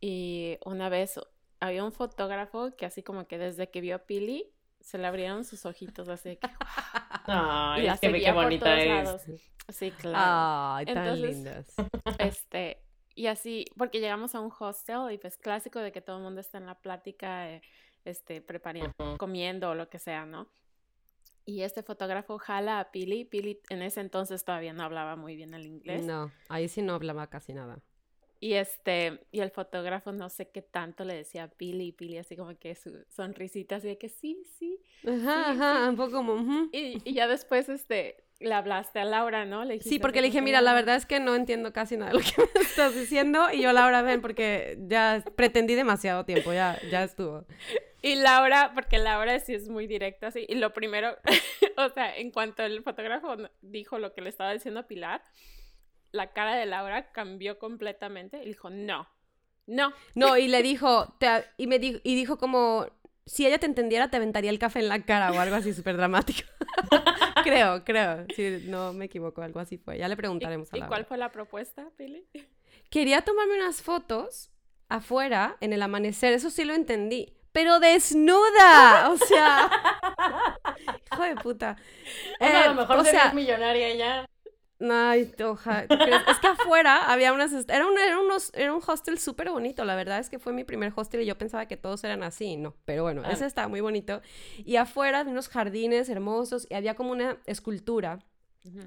Y una vez había un fotógrafo que así como que desde que vio a Pili, se le abrieron sus ojitos así que... Ay, es que qué bonita es. Sí, claro. Ay, tan lindas. Este, y así, porque llegamos a un hostel y pues clásico de que todo el mundo está en la plática, eh, este, preparando, comiendo o lo que sea, ¿no? Y este fotógrafo jala a Pili. Pili en ese entonces todavía no hablaba muy bien el inglés. No, ahí sí no hablaba casi nada. Y este, y el fotógrafo no sé qué tanto le decía a Pili, Pili así como que su sonrisita así de que sí, sí. Ajá, ajá, un poco como... y, y, ya después, este, le hablaste a Laura, ¿no? Le sí, porque le dije, mira, la verdad es que no entiendo casi nada de lo que me estás diciendo. Y yo, Laura, ven, porque ya pretendí demasiado tiempo, ya, ya estuvo. Y Laura, porque Laura sí es muy directa, así. Y lo primero, o sea, en cuanto el fotógrafo dijo lo que le estaba diciendo a Pilar, la cara de Laura cambió completamente. Y dijo, no, no. No, y le dijo, y me dijo, y dijo como, si ella te entendiera, te aventaría el café en la cara o algo así súper dramático. creo, creo. Si no me equivoco, algo así fue. Ya le preguntaremos a ¿Y cuál fue la propuesta, Pili? Quería tomarme unas fotos afuera en el amanecer, eso sí lo entendí. Pero desnuda, o sea, hijo de puta. a lo eh, mejor serías millonaria ya. Ay, oja. Es que afuera había unas. Era un, era unos, era un hostel súper bonito. La verdad es que fue mi primer hostel y yo pensaba que todos eran así. No, pero bueno, ese estaba muy bonito. Y afuera había unos jardines hermosos y había como una escultura.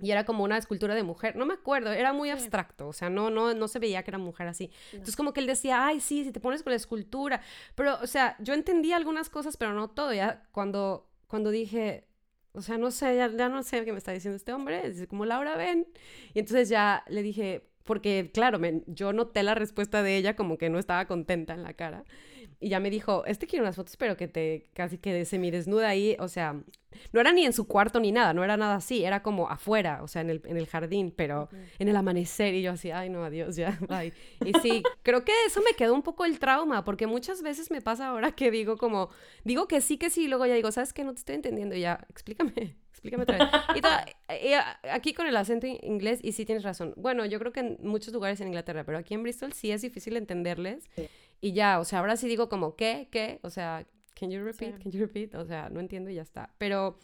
Y era como una escultura de mujer. No me acuerdo, era muy abstracto. O sea, no, no, no se veía que era mujer así. Entonces, como que él decía, ay, sí, si te pones con la escultura. Pero, o sea, yo entendía algunas cosas, pero no todo. Ya cuando, cuando dije, o sea, no sé, ya, no sé qué me está diciendo este hombre, es como Laura, ven. Y entonces ya le dije, porque claro, yo noté la respuesta de ella como que no estaba contenta en la cara. Y ya me dijo, este quiere unas fotos, pero que te casi que desnuda ahí, o sea, no era ni en su cuarto ni nada, no era nada así, era como afuera, o sea, en el, en el jardín, pero en el amanecer y yo así, ay no, adiós, ya, bye. Y sí, creo que eso me quedó un poco el trauma, porque muchas veces me pasa ahora que digo como, digo que sí, que sí, y luego ya digo, ¿sabes qué? No te estoy entendiendo, y ya, explícame. Explícame otra vez. Y, aquí con el acento inglés, y sí tienes razón. Bueno, yo creo que en muchos lugares en Inglaterra, pero aquí en Bristol sí es difícil entenderles. Sí. Y ya, o sea, ahora sí digo como, ¿qué? ¿Qué? O sea, can you repeat? Can you repeat? O sea, no entiendo y ya está. Pero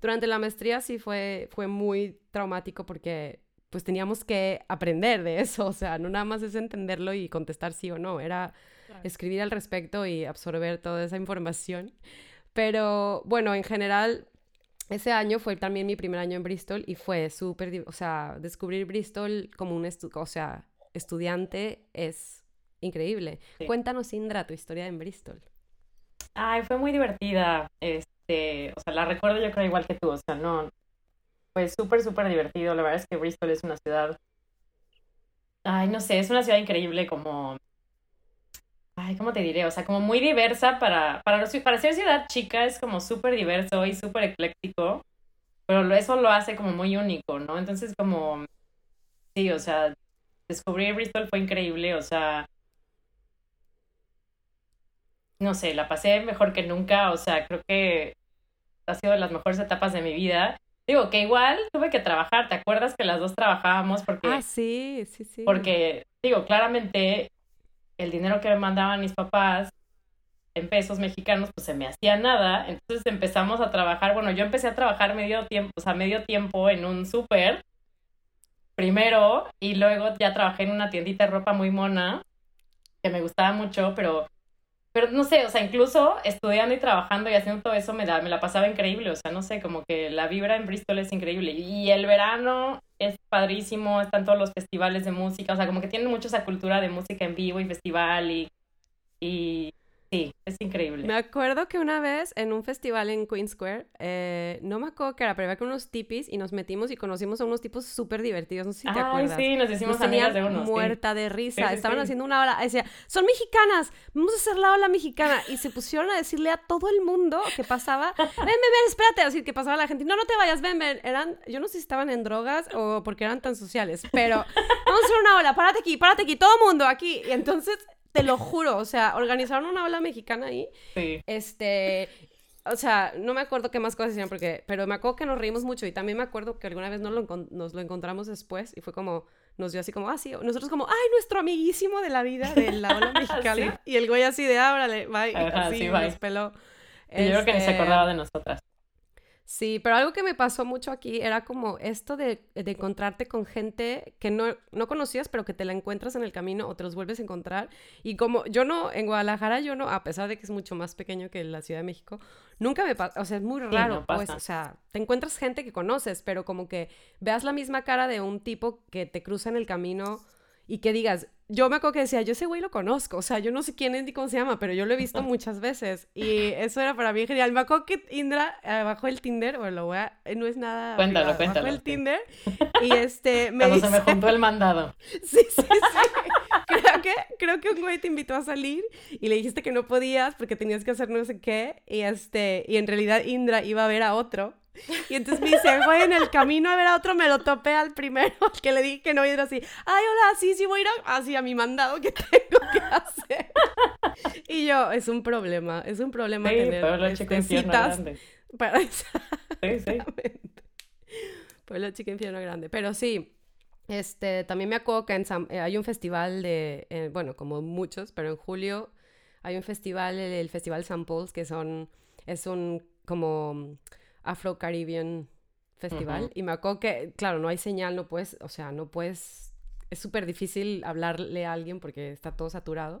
durante la maestría sí fue, fue muy traumático porque pues teníamos que aprender de eso, o sea, no nada más es entenderlo y contestar sí o no, era escribir al respecto y absorber toda esa información. Pero bueno, en general, ese año fue también mi primer año en Bristol y fue súper, o sea, descubrir Bristol como un, o sea, estudiante es increíble. Cuéntanos, Indra, tu historia en Bristol. Ay, fue muy divertida. Este, o sea, la recuerdo yo creo igual que tú, o sea, no. Fue súper, súper divertido. La verdad es que Bristol es una ciudad. Ay, no sé, es una ciudad increíble como. Ay, ¿cómo te diré? O sea, como muy diversa para, para, para ser ciudad chica, es como súper diverso y súper ecléctico, pero eso lo hace como muy único, ¿no? Entonces, como, sí, o sea, descubrir Bristol fue increíble, o sea, no sé, la pasé mejor que nunca, o sea, creo que ha sido de las mejores etapas de mi vida. Digo, que igual tuve que trabajar, ¿te acuerdas que las dos trabajábamos? Porque, ah, sí, sí, sí. Porque, digo, claramente el dinero que me mandaban mis papás en pesos mexicanos, pues se me hacía nada. Entonces empezamos a trabajar, bueno, yo empecé a trabajar medio tiempo, o sea, medio tiempo en un súper, primero, y luego ya trabajé en una tiendita de ropa muy mona, que me gustaba mucho, pero pero no sé, o sea, incluso estudiando y trabajando y haciendo todo eso me, da, me la pasaba increíble, o sea, no sé, como que la vibra en Bristol es increíble. Y el verano es padrísimo, están todos los festivales de música, o sea, como que tienen mucho esa cultura de música en vivo y festival y, y Sí, es increíble. Me acuerdo que una vez en un festival en Queen Square, eh, no me acuerdo que era, pero con unos tipis y nos metimos y conocimos a unos tipos súper divertidos, no sé si te Ay, sí, nos hicimos amigas de unos. muerta de risa, estaban haciendo una ola, decía, son mexicanas, vamos a hacer la ola mexicana. Y se pusieron a decirle a todo el mundo que pasaba, ven, ven, ven, espérate, decir que pasaba la gente, no, no te vayas, ven, ven. Eran, yo no sé si estaban en drogas o porque eran tan sociales, pero vamos a hacer una ola, párate aquí, párate aquí, todo el mundo aquí. Y entonces te lo juro, o sea, organizaron una ola mexicana ahí. Sí. Este, o sea, no me acuerdo qué más cosas hicieron, porque, pero me acuerdo que nos reímos mucho y también me acuerdo que alguna vez nos lo, nos lo encontramos después y fue como, nos dio así como, ah, sí, nosotros como, ay, nuestro amiguísimo de la vida de la ola mexicana. Y el güey así de, ábrale, bye. Ajá, así, sí, nos peló. yo creo que ni se acordaba este, de nosotras. Sí, pero algo que me pasó mucho aquí era como esto de, encontrarte con gente que no, no, conocías, pero que te la encuentras en el camino o te los vuelves a encontrar. Y como yo no, en Guadalajara yo no, a pesar de que es mucho más pequeño que la Ciudad de México, nunca me pasa, o sea, es muy raro, pues, o sea, te encuentras gente que conoces, pero como que veas la misma cara de un tipo que te cruza en el camino y que digas, yo me acuerdo que decía, yo ese güey lo conozco, o sea, yo no sé quién es ni cómo se llama, pero yo lo he visto muchas veces y eso era para mí genial. Me acuerdo que Indra eh, bajó el Tinder, o lo voy a, no es nada. Cuéntalo, cuéntalo. Bajó el Tinder y este me Cuando se me juntó el mandado. Sí, sí, sí. creo, que, creo que un güey te invitó a salir y le dijiste que no podías porque tenías que hacer no sé qué y este, y en realidad Indra iba a ver a otro y entonces me dice, güey, en el camino a ver a otro me lo topé al primero, que le dije que no, era así, ay, hola, sí, sí, voy a ir a, así a mi mandado que tengo que hacer. Y yo, es un problema, es un problema sí, tener este, citas grande. para Sí, sí. Pueblo chico infierno grande, pero sí, este, también me acuerdo que en eh, hay un festival de, eh, bueno, como muchos, pero en julio hay un festival, el, Festival San Pauls, que son, es un como Afro-Caribbean Festival. Y me acuerdo que, claro, no hay señal, no puedes, o sea, no puedes, es súper difícil hablarle a alguien porque está todo saturado.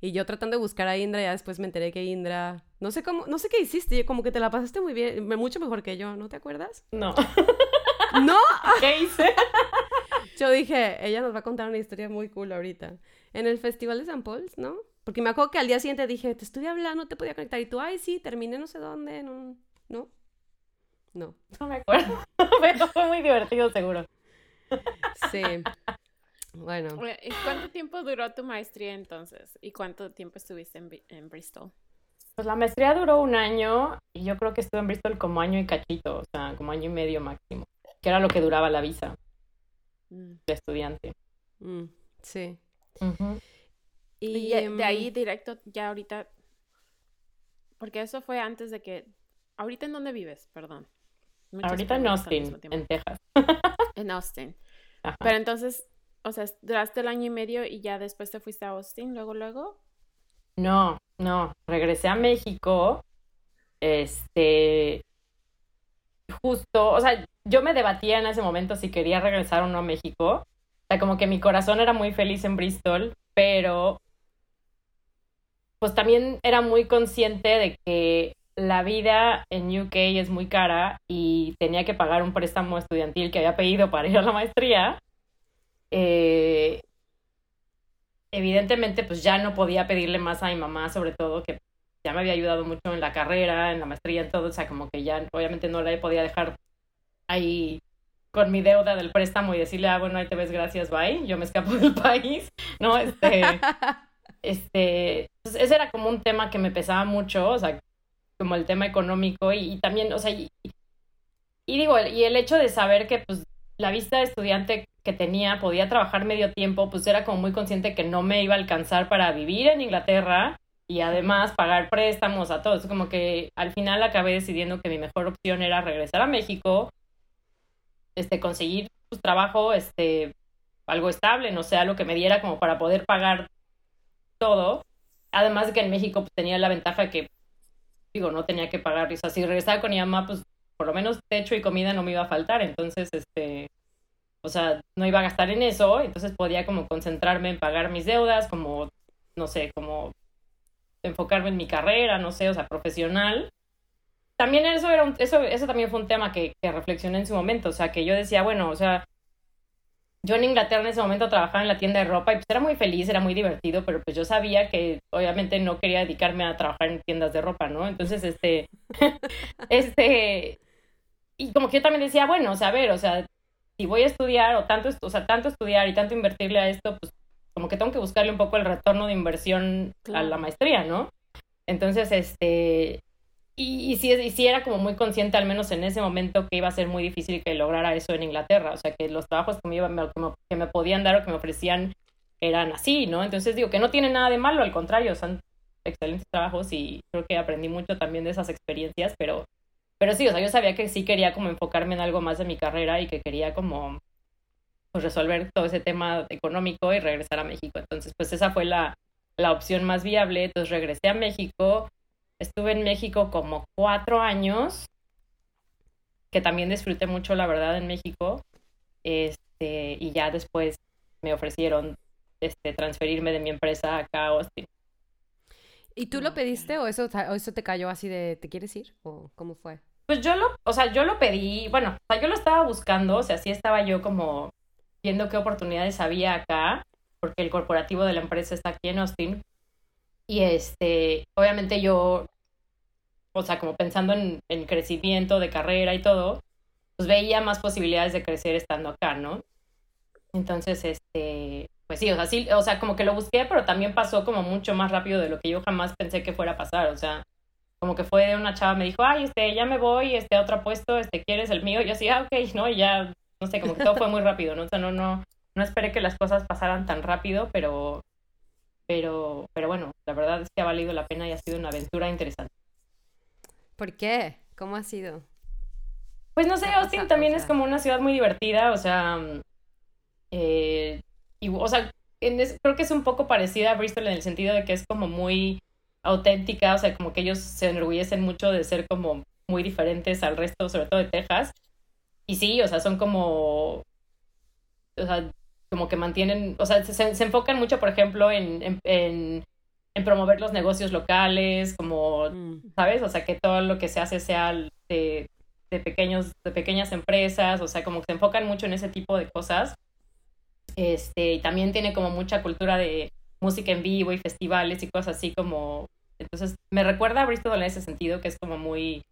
Y yo tratando de buscar a Indra, ya después me enteré que Indra, no sé cómo, no sé qué hiciste, como que te la pasaste muy bien, mucho mejor que yo, ¿no te acuerdas? No. ¿No? ¿Qué hice? Yo dije, ella nos va a contar una historia muy cool ahorita. En el Festival de San Paul's, ¿no? Porque me acuerdo que al día siguiente dije, te estuve hablando, te podía conectar. Y tú, ay, sí, terminé no sé dónde, en un... ¿no? No. No me acuerdo, pero fue muy divertido seguro. Sí. Bueno. ¿Y cuánto tiempo duró tu maestría entonces? ¿Y cuánto tiempo estuviste en, Bristol? Pues la maestría duró un año y yo creo que estuve en Bristol como año y cachito, o sea, como año y medio máximo, que era lo que duraba la visa mm. de estudiante. Mm, sí. Y, de ahí em, directo, ya ahorita, porque eso fue antes de que, ahorita en dónde vives, perdón. Ahorita en Austin, en Texas. en Austin. Pero entonces, o sea, duraste el año y medio y ya después te fuiste a Austin, luego, luego. No, no, regresé a México. Este, justo, o sea, yo me debatía en ese momento si quería regresar o no a México. O sea, como que mi corazón era muy feliz en Bristol, pero pues también era muy consciente de que la vida en UK es muy cara y tenía que pagar un préstamo estudiantil que había pedido para ir a la maestría, eh, evidentemente pues ya no podía pedirle más a mi mamá, sobre todo que ya me había ayudado mucho en la carrera, en la maestría, en todo, o sea, como que ya obviamente no la podía dejar ahí con mi deuda del préstamo y decirle, ah, bueno, ahí te ves, gracias, bye, yo me escapo del país, ¿no? Este, este, pues, ese era como un tema que me pesaba mucho, o sea, como el tema económico y, también, o sea, y, digo, y el hecho de saber que pues la vista de estudiante que tenía podía trabajar medio tiempo, pues era como muy consciente que no me iba a alcanzar para vivir en Inglaterra y además pagar préstamos a todos. Como que al final acabé decidiendo que mi mejor opción era regresar a México, este, conseguir pues, trabajo, este, algo estable, no sé, algo que me diera como para poder pagar todo. Además de que en México pues, tenía la ventaja que digo, no tenía que pagar. O sea, si regresaba con mi mamá, pues por lo menos techo y comida no me iba a faltar. Entonces, este, o sea, no iba a gastar en eso. Entonces podía como concentrarme en pagar mis deudas, como, no sé, como enfocarme en mi carrera, no sé, o sea, profesional. También eso era un, eso, eso también fue un tema que, que reflexioné en su momento. O sea, que yo decía, bueno, o sea, yo en Inglaterra en ese momento trabajaba en la tienda de ropa y pues era muy feliz, era muy divertido, pero pues yo sabía que obviamente no quería dedicarme a trabajar en tiendas de ropa, ¿no? Entonces, este, este, y como que yo también decía, bueno, o sea, a ver, o sea, si voy a estudiar o tanto, o sea, tanto estudiar y tanto invertirle a esto, pues como que tengo que buscarle un poco el retorno de inversión a la maestría, ¿no? Entonces, este, y, y, sí, era como muy consciente, al menos en ese momento, que iba a ser muy difícil que lograra eso en Inglaterra. O sea, que los trabajos que me, iba, que me, podían dar o que me ofrecían eran así, ¿no? Entonces digo que no tiene nada de malo, al contrario, son excelentes trabajos y creo que aprendí mucho también de esas experiencias, pero, pero sí, o sea, yo sabía que sí quería como enfocarme en algo más de mi carrera y que quería como pues, resolver todo ese tema económico y regresar a México. Entonces, pues esa fue la, la opción más viable. Entonces regresé a México, estuve en México como cuatro años, que también disfruté mucho, la verdad, en México. Este, y ya después me ofrecieron este, transferirme de mi empresa acá a Austin. ¿Y tú lo pediste o eso, o eso te cayó así de, ¿te quieres ir? ¿O cómo fue? Pues yo lo, o sea, yo lo pedí, bueno, o sea, yo lo estaba buscando, o sea, sí estaba yo como viendo qué oportunidades había acá, porque el corporativo de la empresa está aquí en Austin. Y este, obviamente yo, o sea, como pensando en, en crecimiento de carrera y todo, pues veía más posibilidades de crecer estando acá, ¿no? Entonces, este, pues sí, o sea, sí, o sea, como que lo busqué, pero también pasó como mucho más rápido de lo que yo jamás pensé que fuera a pasar, o sea, como que fue una chava, me dijo, ay, este, ya me voy, este, otro puesto, este, ¿quieres el mío? Y yo así, ah, ok, ¿no? Y ya, no sé, como que todo fue muy rápido, ¿no? O sea, no, no, no esperé que las cosas pasaran tan rápido, pero, pero, pero bueno, la verdad es que ha valido la pena y ha sido una aventura interesante. ¿Por qué? ¿Cómo ha sido? Pues no sé, Austin también es como una ciudad muy divertida, o sea, eh, y, o sea, creo que es un poco parecida a Bristol en el sentido de que es como muy auténtica, o sea, como que ellos se enorgullecen mucho de ser como muy diferentes al resto, sobre todo de Texas. Y sí, o sea, son como, o sea, como que mantienen, o sea, se, enfocan mucho, por ejemplo, en, en, en, promover los negocios locales, como, mm. ¿sabes? O sea, que todo lo que se hace sea de, de, pequeños, de pequeñas empresas, o sea, como que se enfocan mucho en ese tipo de cosas. Este, y también tiene como mucha cultura de música en vivo y festivales y cosas así como... Entonces, me recuerda a Bristol en ese sentido, que es como muy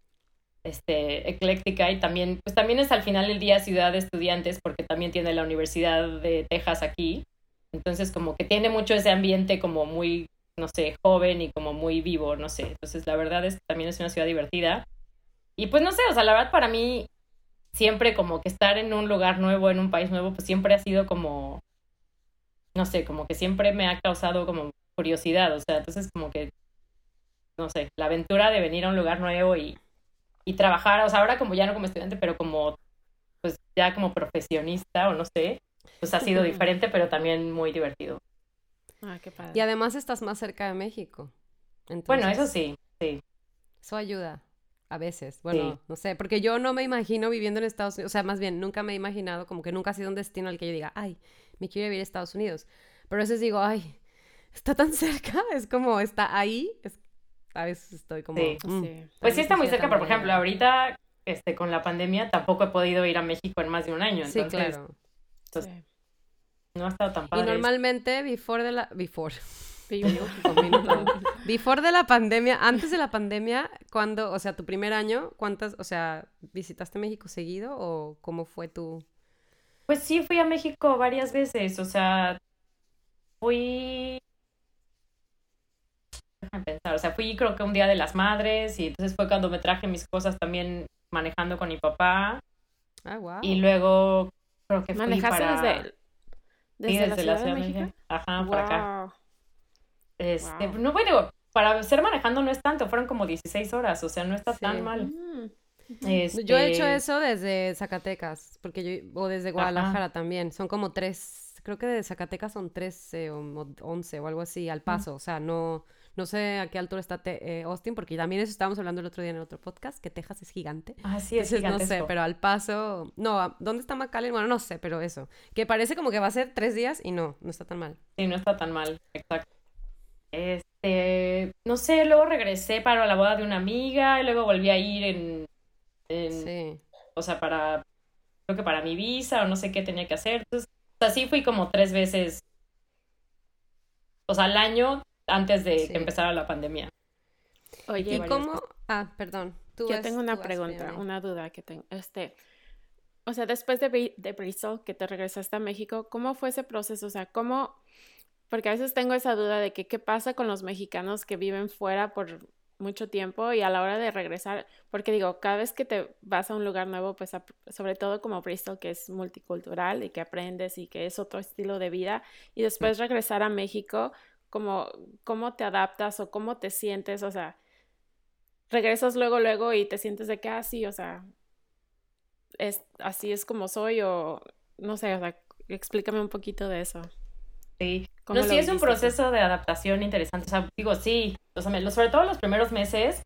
este, ecléctica y también, pues también es al final del día ciudad de estudiantes porque también tiene la Universidad de Texas aquí. Entonces, como que tiene mucho ese ambiente como muy, no sé, joven y como muy vivo, no sé. Entonces, la verdad es que también es una ciudad divertida. Y pues no sé, o sea, la verdad para mí siempre como que estar en un lugar nuevo, en un país nuevo, pues siempre ha sido como, no sé, como que siempre me ha causado como curiosidad, o sea, entonces como que, no sé, la aventura de venir a un lugar nuevo y, y trabajar, o sea, ahora como ya no como estudiante, pero como, pues ya como profesionista o no sé, pues ha sido diferente, pero también muy divertido. Ah, qué padre. Y además estás más cerca de México. Bueno, eso sí, sí. Eso ayuda. A veces, bueno, no sé, porque yo no me imagino viviendo en Estados Unidos, o sea, más bien, nunca me he imaginado, como que nunca ha sido un destino al que yo diga, ay, me quiero vivir a Estados Unidos. Pero a veces digo, ay, está tan cerca, es como, está ahí, a veces estoy como... Sí, mm, Pues sí está muy cerca, pero por ejemplo, ahorita, este, con la pandemia, tampoco he podido ir a México en más de un año. Entonces, sí, claro. Entonces, no ha estado tan padre. Y normalmente, before de la... Before. Before de la pandemia, antes de la pandemia, cuando, o sea, tu primer año, ¿cuántas, o sea, visitaste México seguido o cómo fue tu...? Pues sí, fui a México varias veces, o sea, fui... Déjame pensar, o sea, fui creo que un día de las madres y entonces fue cuando me traje mis cosas también manejando con mi papá. Ah, wow. Y luego creo que fui ¿Manejaste para... desde, desde, la, Ciudad de México? Ajá, para acá. Este, no, bueno, para ser manejando no es tanto, fueron como 16 horas, o sea, no está tan mal. Mm. Yo he hecho este eso desde Zacatecas, porque yo, o desde Guadalajara también, son como tres, creo que de Zacatecas son 13 o 11 o algo así al paso, o sea, no, no sé a qué altura está eh, Austin, porque también eso estábamos hablando el otro día en el otro podcast, que Texas es gigante. Ah, sí, es gigante. No sé, pero al paso, no, ¿dónde está McAllen? Bueno, no sé, pero eso, que parece como que va a ser tres días y no, no está tan mal. Sí, no está tan mal, exacto. Este, no sé, luego regresé para la boda de una amiga y luego volví a ir en, sí. o sea, para, creo que para mi visa o no sé qué tenía que hacer. Entonces, así fui como tres veces, o sea, al año antes de que empezara la pandemia. Oye, ¿y cómo? Ah, perdón. Yo tengo una pregunta, una duda que tengo. Este, o sea, después de, de Bristol, que te regresaste a México, ¿cómo fue ese proceso? O sea, ¿cómo porque a veces tengo esa duda de que qué pasa con los mexicanos que viven fuera por mucho tiempo y a la hora de regresar, porque digo, cada vez que te vas a un lugar nuevo, pues sobre todo como Bristol, que es multicultural y que aprendes y que es otro estilo de vida, y después regresar a México, como, ¿cómo te adaptas o cómo te sientes? O sea, regresas luego, luego y te sientes de que así, ah, o sea, es, así es como soy o no sé, o sea, explícame un poquito de eso. Sí, no, sí es un proceso de adaptación interesante. O sea, digo, sí, o sea, sobre todo los primeros meses,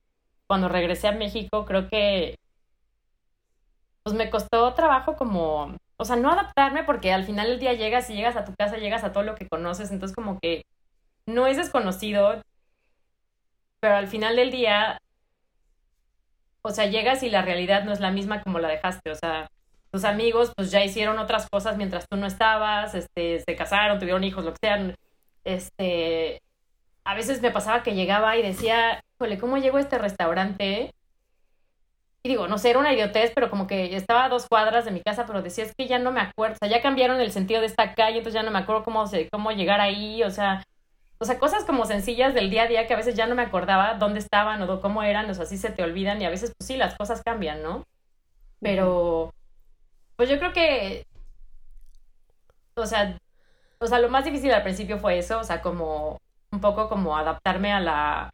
cuando regresé a México, creo que pues me costó trabajo como, o sea, no adaptarme porque al final del día llegas y llegas a tu casa, llegas a todo lo que conoces, entonces como que no es desconocido, pero al final del día, o sea, llegas y la realidad no es la misma como la dejaste, o sea, tus amigos pues ya hicieron otras cosas mientras tú no estabas, este, se casaron, tuvieron hijos, lo que sea, este, a veces me pasaba que llegaba y decía, híjole, ¿cómo llego a este restaurante? Y digo, no sé, era una idiotez, pero como que estaba a dos cuadras de mi casa, pero decía, es que ya no me acuerdo, o sea, ya cambiaron el sentido de esta calle, entonces ya no me acuerdo cómo, cómo llegar ahí, o sea, o sea, cosas como sencillas del día a día que a veces ya no me acordaba dónde estaban o cómo eran, o sea, así se te olvidan y a veces, pues sí, las cosas cambian, ¿no? Pero, pues yo creo que, o sea, o sea, lo más difícil al principio fue eso, o sea, como un poco como adaptarme a la,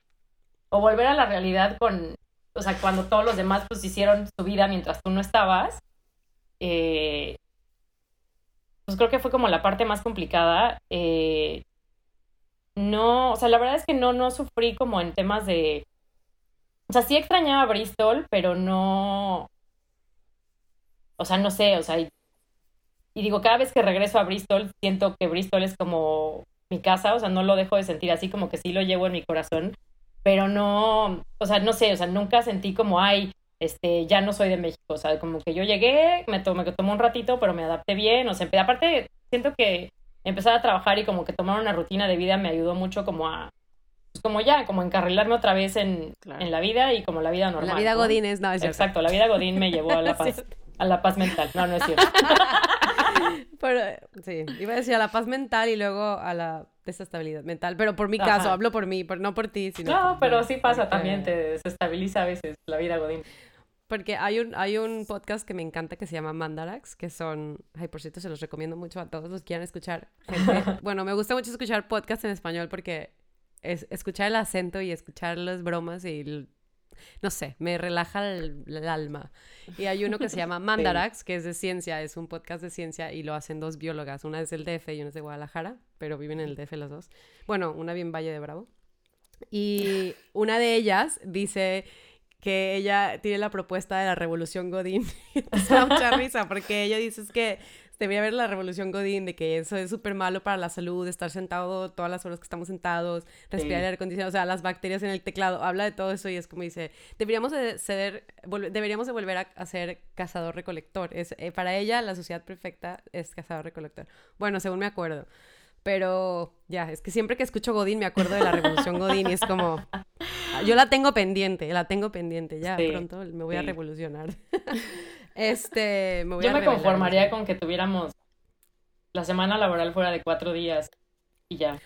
o volver a la realidad con, o sea, cuando todos los demás pues hicieron su vida mientras tú no estabas, eh, pues creo que fue como la parte más complicada. Eh, no, o sea, la verdad es que no, no sufrí como en temas de, o sea, sí extrañaba Bristol, pero no, o sea, no sé, o sea, y, digo, cada vez que regreso a Bristol, siento que Bristol es como mi casa, o sea, no lo dejo de sentir así como que sí lo llevo en mi corazón, pero no, o sea, no sé, o sea, nunca sentí como, ay, este, ya no soy de México, o sea, como que yo llegué, me tomé, tomó un ratito, pero me adapté bien, o sea, aparte siento que empezar a trabajar y como que tomar una rutina de vida me ayudó mucho como a, pues como ya, como encarrilarme otra vez en, en la vida y como la vida normal. La vida Godín es, no, es Exacto, la vida Godín me llevó a la paz, a la paz mental, no, no es cierto. Pero, sí, iba a decir a la paz mental y luego a la desestabilidad mental, pero por mi caso, hablo por mí, no por ti, sino No, pero sí pasa también, te desestabiliza a veces la vida Godín. Porque hay un, hay un podcast que me encanta que se llama Mandarax, que son, ay, por cierto, se los recomiendo mucho a todos los que quieran escuchar. bueno, me gusta mucho escuchar podcasts en español porque es, escuchar el acento y escuchar las bromas y, no sé, me relaja el, alma. Y hay uno que se llama Mandarax, que es de ciencia, es un podcast de ciencia y lo hacen dos biólogas, una es del DF y una es de Guadalajara, pero viven en el DF las dos. Bueno, una bien Valle de Bravo. Y una de ellas dice que ella tiene la propuesta de la revolución Godín. es mucha risa porque ella dice que debería haber la revolución Godín, de que eso es súper malo para la salud, estar sentado todas las horas que estamos sentados, respirar el aire acondicionado, o sea, las bacterias en el teclado, habla de todo eso y es como dice, deberíamos de ceder, deberíamos de volver a, ser cazador-recolector. Es, eh, para ella la sociedad perfecta es cazador-recolector. Bueno, según me acuerdo. Pero ya, es que siempre que escucho Godín me acuerdo de la revolución Godín y es como, yo la tengo pendiente, la tengo pendiente, ya pronto me voy a revolucionar. este, me voy yo me conformaría con que tuviéramos la semana laboral fuera de cuatro días y ya.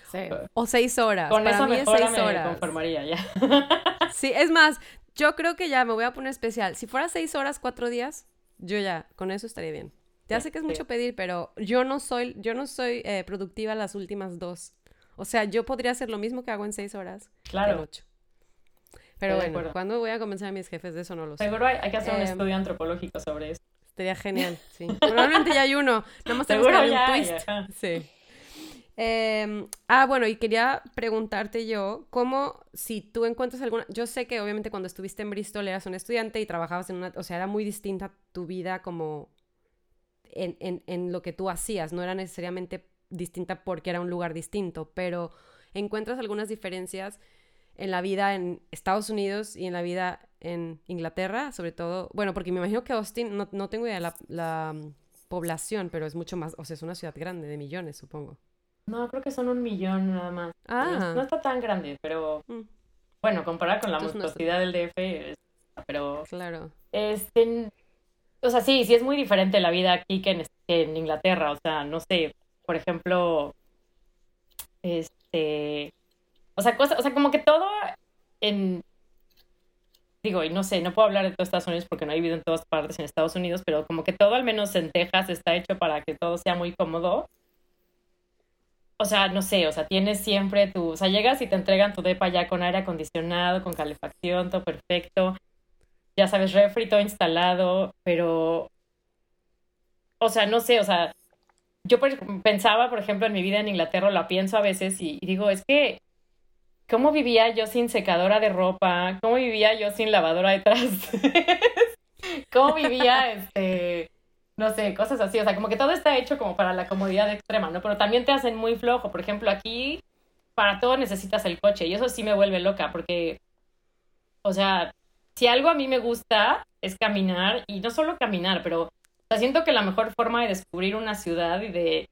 O seis horas. Con eso mejor seis me horas. conformaría ya. sí, es más, yo creo que ya me voy a poner especial. Si fuera seis horas, cuatro días, yo ya, con eso estaría bien. Ya sé que es mucho pedir, pero yo no soy, yo no soy eh, productiva las últimas dos. O sea, yo podría hacer lo mismo que hago en seis horas. Claro. En ocho. Pero bueno, ¿cuándo voy a convencer a mis jefes de eso? No lo sé. Seguro hay, que hacer un em, estudio antropológico sobre eso. Sería genial, sí. Probablemente ya hay uno. Nada más tenemos que darle un twist. Sí. Em, ah, bueno, y quería preguntarte yo, ¿cómo si tú encuentras alguna... Yo sé que obviamente cuando estuviste en Bristol eras un estudiante y trabajabas en una... O sea, era muy distinta tu vida como en, en, lo que tú hacías, no era necesariamente distinta porque era un lugar distinto, pero encuentras algunas diferencias en la vida en Estados Unidos y en la vida en Inglaterra, sobre todo, bueno, porque me imagino que Austin, no, no tengo idea de la, la, mm, población, pero es mucho más, o sea, es una ciudad grande, de millones, supongo. No, creo que son un millón nada más. Ah. No, está tan grande, pero mm. bueno, comparada con la monstruosidad del DF, pero... Claro. Este, o sea, sí, sí es muy diferente la vida aquí que en, Inglaterra. O sea, no sé, por ejemplo, este, o sea, cosa, o sea, como que todo en, digo, y no sé, no puedo hablar de todos Estados Unidos porque no he vivido en todas partes en Estados Unidos, pero como que todo, al menos en Texas, está hecho para que todo sea muy cómodo. O sea, no sé, o sea, tienes siempre tu, o sea, llegas y te entregan tu depa ya con aire acondicionado, con calefacción, todo perfecto ya sabes, refri todo instalado, pero, o sea, no sé, o sea, yo pensaba, por ejemplo, en mi vida en Inglaterra, lo pienso a veces y, digo, es que, ¿cómo vivía yo sin secadora de ropa? ¿Cómo vivía yo sin lavadora de trastes? ¿Cómo vivía, este, no sé, cosas así? O sea, como que todo está hecho como para la comodidad extrema, ¿no? Pero también te hacen muy flojo. Por ejemplo, aquí, para todo necesitas el coche y eso sí me vuelve loca porque, o sea, si algo a mí me gusta es caminar y no solo caminar, pero sea, siento que la mejor forma de descubrir una ciudad y de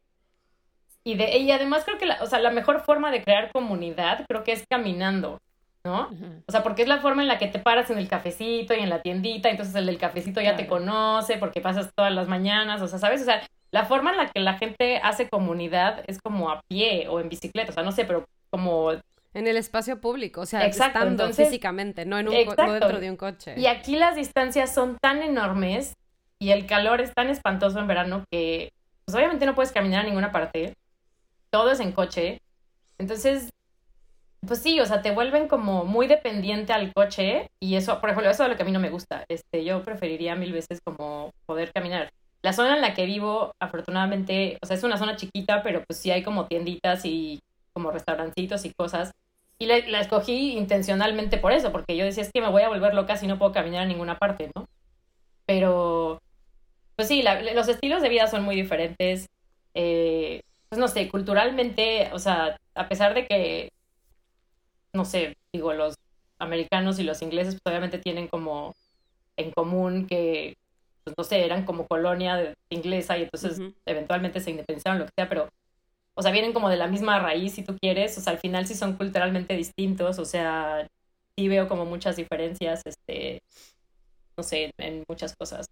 y de y además creo que la, o sea, la mejor forma de crear comunidad creo que es caminando, ¿no? O sea, porque es la forma en la que te paras en el cafecito y en la tiendita, entonces el del cafecito ya te conoce porque pasas todas las mañanas, o sea, ¿sabes? O sea, la forma en la que la gente hace comunidad es como a pie o en bicicleta, o sea, no sé, pero como en el espacio público, o sea, estando físicamente, no, en un no dentro de un coche. Y aquí las distancias son tan enormes y el calor es tan espantoso en verano que pues obviamente no puedes caminar a ninguna parte, todo es en coche, entonces, pues sí, o sea, te vuelven como muy dependiente al coche y eso, por ejemplo, eso es lo que a mí no me gusta, este, yo preferiría mil veces como poder caminar. La zona en la que vivo, afortunadamente, o sea, es una zona chiquita, pero pues sí hay como tienditas y como restaurancitos y cosas. Y la, la escogí intencionalmente por eso, porque yo decía, es que me voy a volver loca si no puedo caminar a ninguna parte, ¿no? Pero pues sí, los estilos de vida son muy diferentes. Eh, pues no sé, culturalmente, o sea, a pesar de que, no sé, digo, los americanos y los ingleses pues obviamente tienen como en común que, pues no sé, eran como colonia inglesa y entonces eventualmente se independizaron, lo que sea, pero, o sea, vienen como de la misma raíz, si tú quieres, o sea, al final sí son culturalmente distintos, o sea, sí veo como muchas diferencias, este, no sé, en muchas cosas.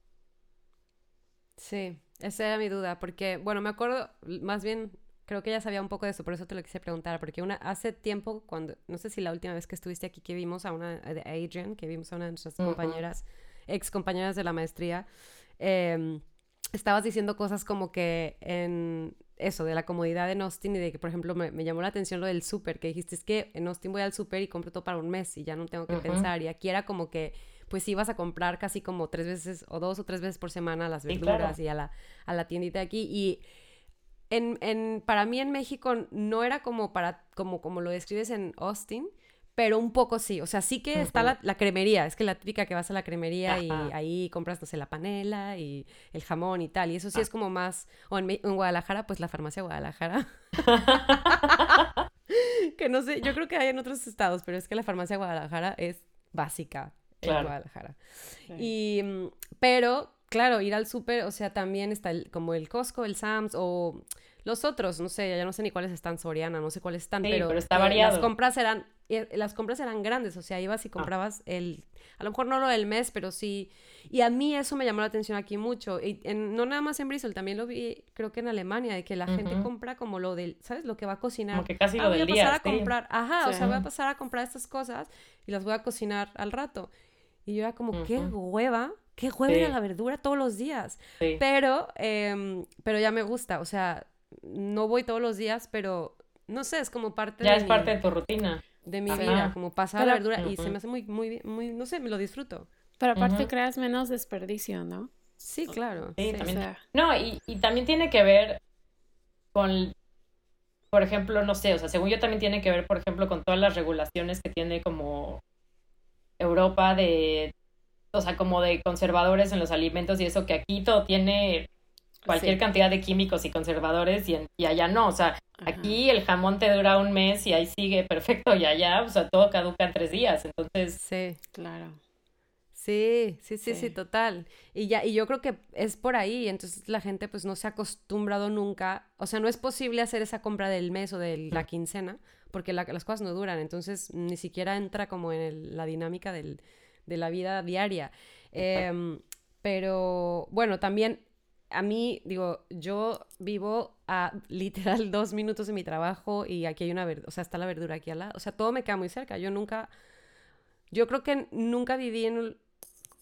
Sí, esa era mi duda, porque, bueno, me acuerdo, más bien, creo que ya sabía un poco de eso, por eso te lo quise preguntar, porque una, hace tiempo, cuando, no sé si la última vez que estuviste aquí, que vimos a una, de Adrian, que vimos a una de nuestras compañeras, ex compañeras de la maestría, em, estabas diciendo cosas como que en eso, de la comodidad en Austin y de que, por ejemplo, me, llamó la atención lo del súper, que dijiste, es que en Austin voy al súper y compro todo para un mes y ya no tengo que pensar, y aquí era como que pues ibas a comprar casi como tres veces o dos o tres veces por semana las verduras y a la, a la tiendita de aquí. Y en, en, para mí en México no era como, para, como, como lo describes en Austin, pero un poco sí. O sea, sí que está la, la, cremería. Es que la típica que vas a la cremería y ahí compras, no sé, la panela y el jamón y tal. Y eso sí ah. es como más. O en, en, Guadalajara, pues la farmacia Guadalajara. que no sé, yo creo que hay en otros estados, pero es que la farmacia Guadalajara es básica en Guadalajara. Y, mm, pero, claro, ir al súper, o sea, también está como el Costco, el Sam's o los otros, no sé, ya no sé ni cuáles están, Soriana, no sé cuáles están, pero, está variado. las compras eran, eh, las compras eran grandes, o sea, ibas y ah. comprabas el, a lo mejor no lo del mes, pero sí, y a mí eso me llamó la atención aquí mucho, y no nada más en Bristol, también lo vi, creo que en Alemania, de que la gente compra como lo del, ¿sabes? Lo que va a cocinar. Como que casi ah, lo voy del a pasar a comprar, ajá, o sea, voy a pasar a comprar estas cosas y las voy a cocinar al rato. Y yo era como, qué hueva, qué hueva la verdura todos los días. Pero, em, pero ya me gusta, o sea, no voy todos los días, pero no sé, es como parte ya de. Ya es parte de tu rutina. De mi vida, como pasar la verdura y se me hace muy, muy, muy, no sé, me lo disfruto. Pero aparte creas menos desperdicio, ¿no? Sí, claro. Sí, también. No, y, y también tiene que ver con, por ejemplo, no sé, o sea, según yo también tiene que ver, por ejemplo, con todas las regulaciones que tiene como Europa de, o sea, como de conservadores en los alimentos y eso, que aquí todo tiene cualquier cantidad de químicos y conservadores y, y allá no, o sea, aquí el jamón te dura un mes y ahí sigue perfecto y allá, o sea, todo caduca en tres días, entonces... Sí, claro. Sí, sí, sí, sí, total. Y ya, y yo creo que es por ahí, entonces la gente pues no se ha acostumbrado nunca, o sea, no es posible hacer esa compra del mes o de la quincena, porque las cosas no duran, entonces ni siquiera entra como en la dinámica del, de la vida diaria. Em, pero bueno, también a mí, digo, yo vivo a literal dos minutos de mi trabajo y aquí hay una verdura, o sea, está la verdura aquí al lado, o sea, todo me queda muy cerca. Yo nunca, yo creo que nunca viví en,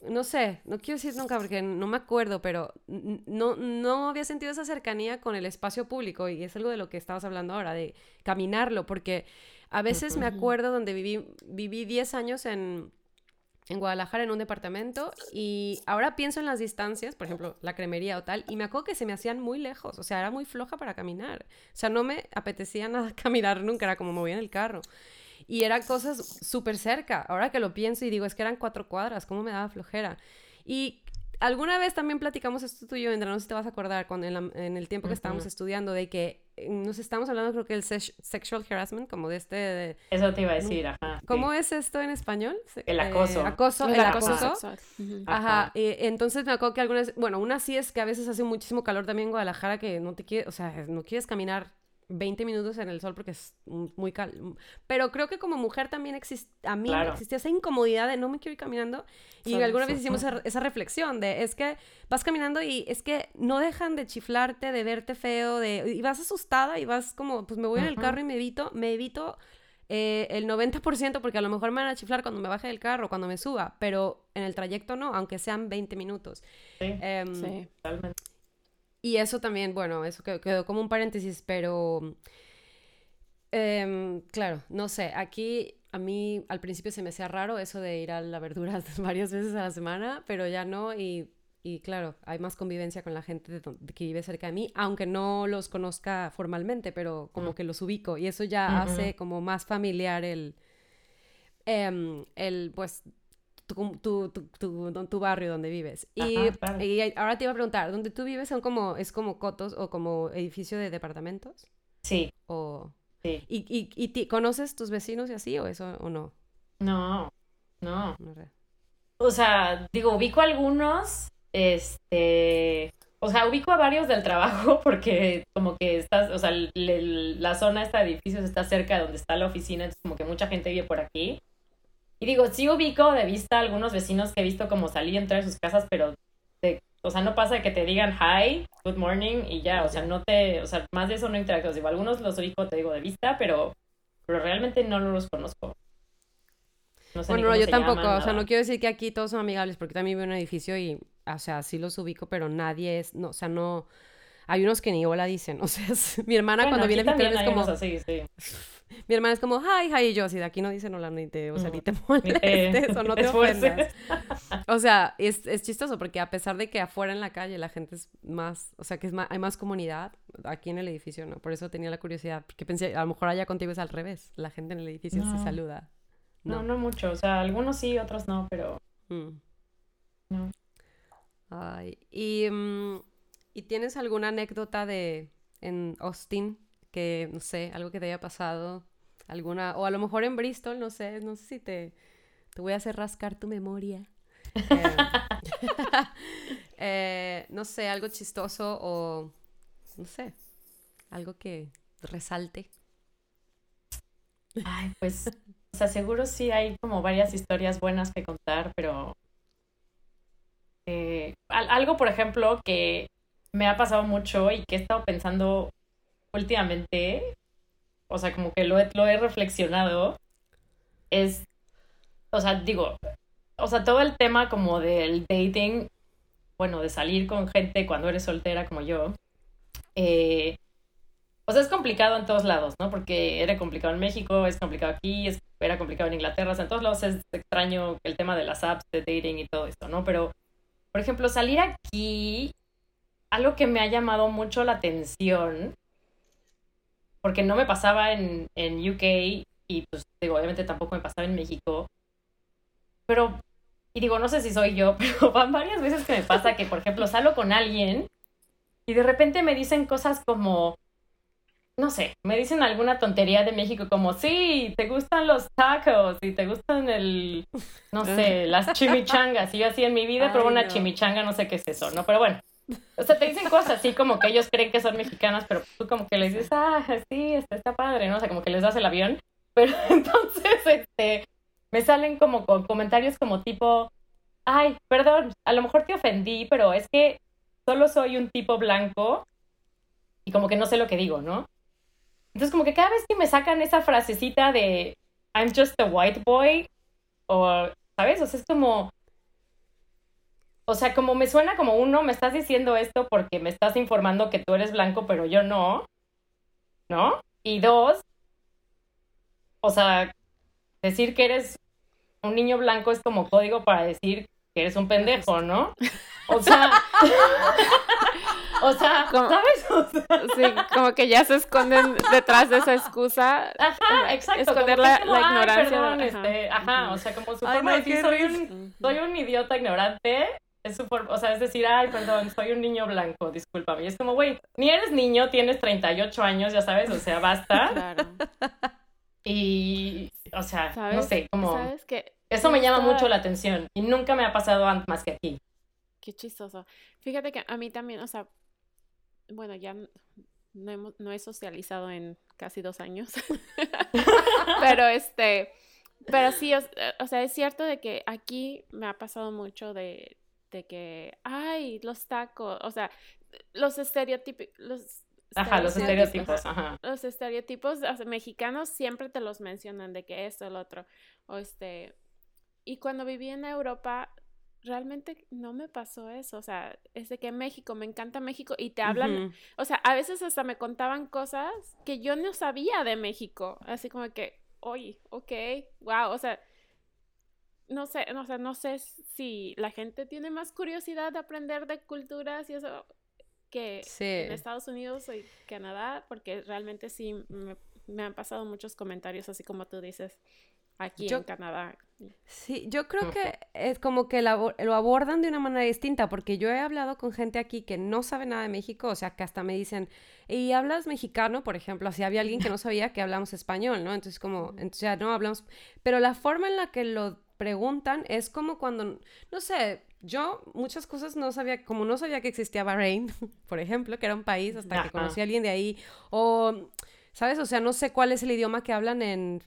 no sé, no quiero decir nunca porque no me acuerdo, pero no, no había sentido esa cercanía con el espacio público y es algo de lo que estabas hablando ahora, de caminarlo, porque a veces me acuerdo donde viví, viví 10 años en, en Guadalajara en un departamento y ahora pienso en las distancias, por ejemplo, la cremería o tal, y me acuerdo que se me hacían muy lejos, o sea, era muy floja para caminar. O sea, no me apetecía nada caminar nunca, era como me voy en el carro. Y eran cosas súper cerca. Ahora que lo pienso y digo, es que eran cuatro cuadras, ¿cómo me daba flojera? Y alguna vez también platicamos esto tú y yo, Indra, no sé si te vas a acordar, con en, el tiempo que estábamos estudiando, de que eh, nos estamos hablando, creo que el sexual harassment, como de este... Eso te iba a decir, ajá. ¿Cómo es esto en español? El acoso. Eh, acoso, el, acoso. Ajá. entonces me acuerdo que algunas, bueno, una sí es que a veces hace muchísimo calor también en Guadalajara, que no te quieres, o sea, no quieres caminar 20 minutos en el sol porque es muy calmo. Pero creo que como mujer también existe, a mí existía esa incomodidad de no me quiero ir caminando. Y alguna vez hicimos esa, reflexión de es que vas caminando y es que no dejan de chiflarte, de verte feo, de y vas asustada y vas como, pues me voy en el carro y me evito, me evito eh, el 90% porque a lo mejor me van a chiflar cuando me baje del carro, cuando me suba, pero en el trayecto no, aunque sean 20 minutos. Sí, em, sí totalmente. Y eso también, bueno, eso quedó, como un paréntesis, pero em, claro, no sé, aquí a mí al principio se me hacía raro eso de ir a la verdura varias veces a la semana, pero ya no y, y claro, hay más convivencia con la gente que vive cerca de mí, aunque no los conozca formalmente, pero como mm. que los ubico y eso ya hace como más familiar el, em, el pues tu, tu, tu, tu, barrio donde vives. Y, ahora te iba a preguntar, ¿dónde tú vives son como, es como cotos o como edificio de departamentos? Sí. O... Sí. ¿Y, y, y conoces tus vecinos y así o eso o no? No, no. O sea, digo, ubico algunos, este, o sea, ubico a varios del trabajo porque como que estás, o sea, la zona esta de edificios está cerca de donde está la oficina, entonces como que mucha gente vive por aquí. Y digo, sí ubico de vista a algunos vecinos que he visto como salir y entrar de sus casas, pero, o sea, no pasa que te digan hi, good morning y ya, o sea, no te, o sea, más de eso no interactúas. Digo, algunos los ubico, te digo, de vista, pero, pero realmente no los conozco. No sé bueno, no, yo tampoco, o sea, no quiero decir que aquí todos son amigables, porque también vivo en un edificio y, o sea, sí los ubico, pero nadie es, no, o sea, no, hay unos que ni hola dicen, o sea, mi hermana cuando viene a mi es como... Así, sí. Mi hermana es como, hi, hi, y yo así, de aquí no dicen hola, ni te, o sea, ni te molestes o no te ofendas. O sea, es, es, chistoso porque a pesar de que afuera en la calle la gente es más, o sea, que es más, hay más comunidad, aquí en el edificio no. Por eso tenía la curiosidad, porque pensé, a lo mejor allá contigo es al revés, la gente en el edificio se saluda. No. no, mucho, o sea, algunos sí, otros no, pero... Mm. No. Ay, y, mm, ¿y tienes alguna anécdota de en Austin que, no sé, algo que te haya pasado, alguna, o a lo mejor en Bristol, no sé, no sé si te, te voy a hacer rascar tu memoria. Eh, eh, no sé, algo chistoso o, no sé, algo que resalte. Ay, pues, o sea, seguro sí hay como varias historias buenas que contar, pero eh, algo, por ejemplo, que me ha pasado mucho y que he estado pensando últimamente, o sea, como que lo he, lo he reflexionado, es, o sea, digo, o sea, todo el tema como del dating, bueno, de salir con gente cuando eres soltera como yo, eh, o sea, es complicado en todos lados, ¿no? Porque era complicado en México, es complicado aquí, era complicado en Inglaterra, o sea, en todos lados es extraño el tema de las apps de dating y todo esto, ¿no? Pero, por ejemplo, salir aquí, algo que me ha llamado mucho la atención porque no me pasaba en, en UK y pues digo, obviamente tampoco me pasaba en México. Pero, y digo, no sé si soy yo, pero van varias veces que me pasa que, por ejemplo, salgo con alguien y de repente me dicen cosas como, no sé, me dicen alguna tontería de México como, sí, te gustan los tacos y te gustan el, no sé, las chimichangas. Y yo así en mi vida pero una chimichanga, no sé qué es eso, ¿no? Pero bueno, o sea, te dicen cosas así como que ellos creen que son mexicanas, pero tú como que les dices, ah, sí, está, está padre, ¿no? O sea, como que les das el avión. Pero entonces, este, me salen como con comentarios como tipo, ay, perdón, a lo mejor te ofendí, pero es que solo soy un tipo blanco y como que no sé lo que digo, ¿no? Entonces, como que cada vez que me sacan esa frasecita de I'm just a white boy, o, ¿sabes? O sea, es como, o sea, como me suena como uno, me estás diciendo esto porque me estás informando que tú eres blanco, pero yo no, ¿no? Y dos, o sea, decir que eres un niño blanco es como código para decir que eres un pendejo, ¿no? O sea, o sea, ¿sabes? Sí, como que ya se esconden detrás de esa excusa. Ajá, exacto. Esconder la, ignorancia. Este, ajá. o sea, como su forma de decir, soy un, soy un idiota ignorante, es su forma, o sea, es decir, ay, perdón, soy un niño blanco, discúlpame. Y es como, güey, ni eres niño, tienes 38 años, ya sabes, o sea, basta. Claro. Y, o sea, no sé, como... ¿Sabes que Eso me llama mucho la atención y nunca me ha pasado más que aquí. Qué chistoso. Fíjate que a mí también, o sea, bueno, ya no, no he socializado en casi dos años, pero este, pero sí, o, sea, es cierto de que aquí me ha pasado mucho de, de que, ay, los tacos, o sea, los estereotipos, los Ajá, los estereotipos, ajá. Los estereotipos mexicanos siempre te los mencionan de que esto, el otro, o este, y cuando viví en Europa, realmente no me pasó eso, o sea, es de que México, me encanta México y te hablan, o sea, a veces hasta me contaban cosas que yo no sabía de México, así como que, oye, ok, wow, o sea, no sé, o sea, no sé si la gente tiene más curiosidad de aprender de culturas y eso que en Estados Unidos y Canadá, porque realmente sí me, me han pasado muchos comentarios así como tú dices aquí en Canadá. Sí, yo creo que es como que lo abordan de una manera distinta, porque yo he hablado con gente aquí que no sabe nada de México, o sea, que hasta me dicen, ¿y hablas mexicano? Por ejemplo, si había alguien que no sabía que hablamos español, ¿no? Entonces, como, entonces ya no hablamos, pero la forma en la que lo preguntan es como cuando, no sé, yo muchas cosas no sabía, como no sabía que existía Bahrein, por ejemplo, que era un país hasta que conocí a alguien de ahí, o, ¿sabes? O sea, no sé cuál es el idioma que hablan en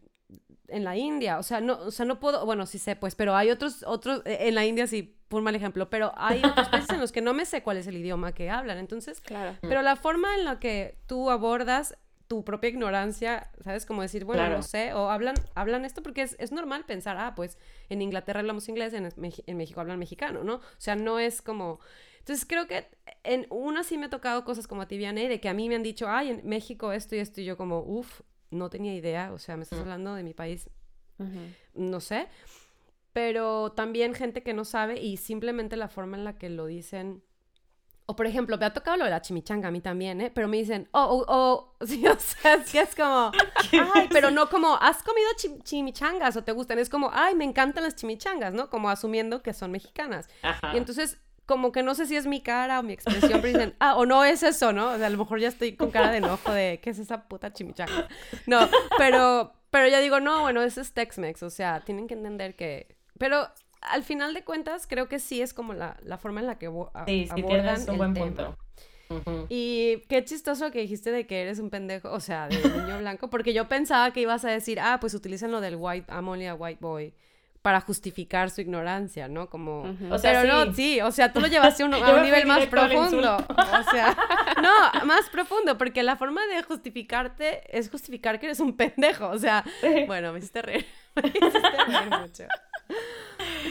en la India, o sea, no, o sea, no puedo, bueno, sí sé, pues, pero hay otros, otros, e, en la India sí, por mal ejemplo, pero hay otros países en los que no me sé cuál es el idioma que hablan, entonces, claro. pero la forma en la que tú abordas tu propia ignorancia, ¿sabes? Como decir, bueno, no sé, o hablan, hablan esto porque es, es, normal pensar, ah, pues en Inglaterra hablamos inglés, en, en México hablan mexicano, ¿no? O sea, no es como... Entonces creo que en una sí me ha tocado cosas como a ti, Vianney, de que a mí me han dicho, ay, en México esto y esto, y yo como, uff, no tenía idea, o sea, me estás hablando de mi país, no sé, pero también gente que no sabe y simplemente la forma en la que lo dicen. O por ejemplo, me ha tocado lo de la chimichanga a mí también, ¿eh? Pero me dicen, oh, oh, oh, sí, o sea, es que es como, ay, pero no como, ¿has comido chimichangas o te gustan? Es como, ay, me encantan las chimichangas, ¿no? Como asumiendo que son mexicanas. Y entonces como que no sé si es mi cara o mi expresión, pero dicen, ah, o no es eso, ¿no? O sea, a lo mejor ya estoy con cara de enojo de, ¿qué es esa puta chimichanga? No, pero, pero ya digo, no, bueno, eso es Tex-Mex, o sea, tienen que entender que... Pero al final de cuentas, creo que sí es como la, la forma en la que sí, sí, tienes un buen punto. Y qué chistoso que dijiste de que eres un pendejo, o sea, de niño blanco, porque yo pensaba que ibas a decir, ah, pues utilizan lo del white, I'm only a white boy para justificar su ignorancia, ¿no? Como, o sea, pero no, sí, o sea, tú lo llevaste a un, nivel más profundo, o sea, no, más profundo, porque la forma de justificarte es justificar que eres un pendejo, o sea, bueno, me hiciste reír, me hiciste reír mucho.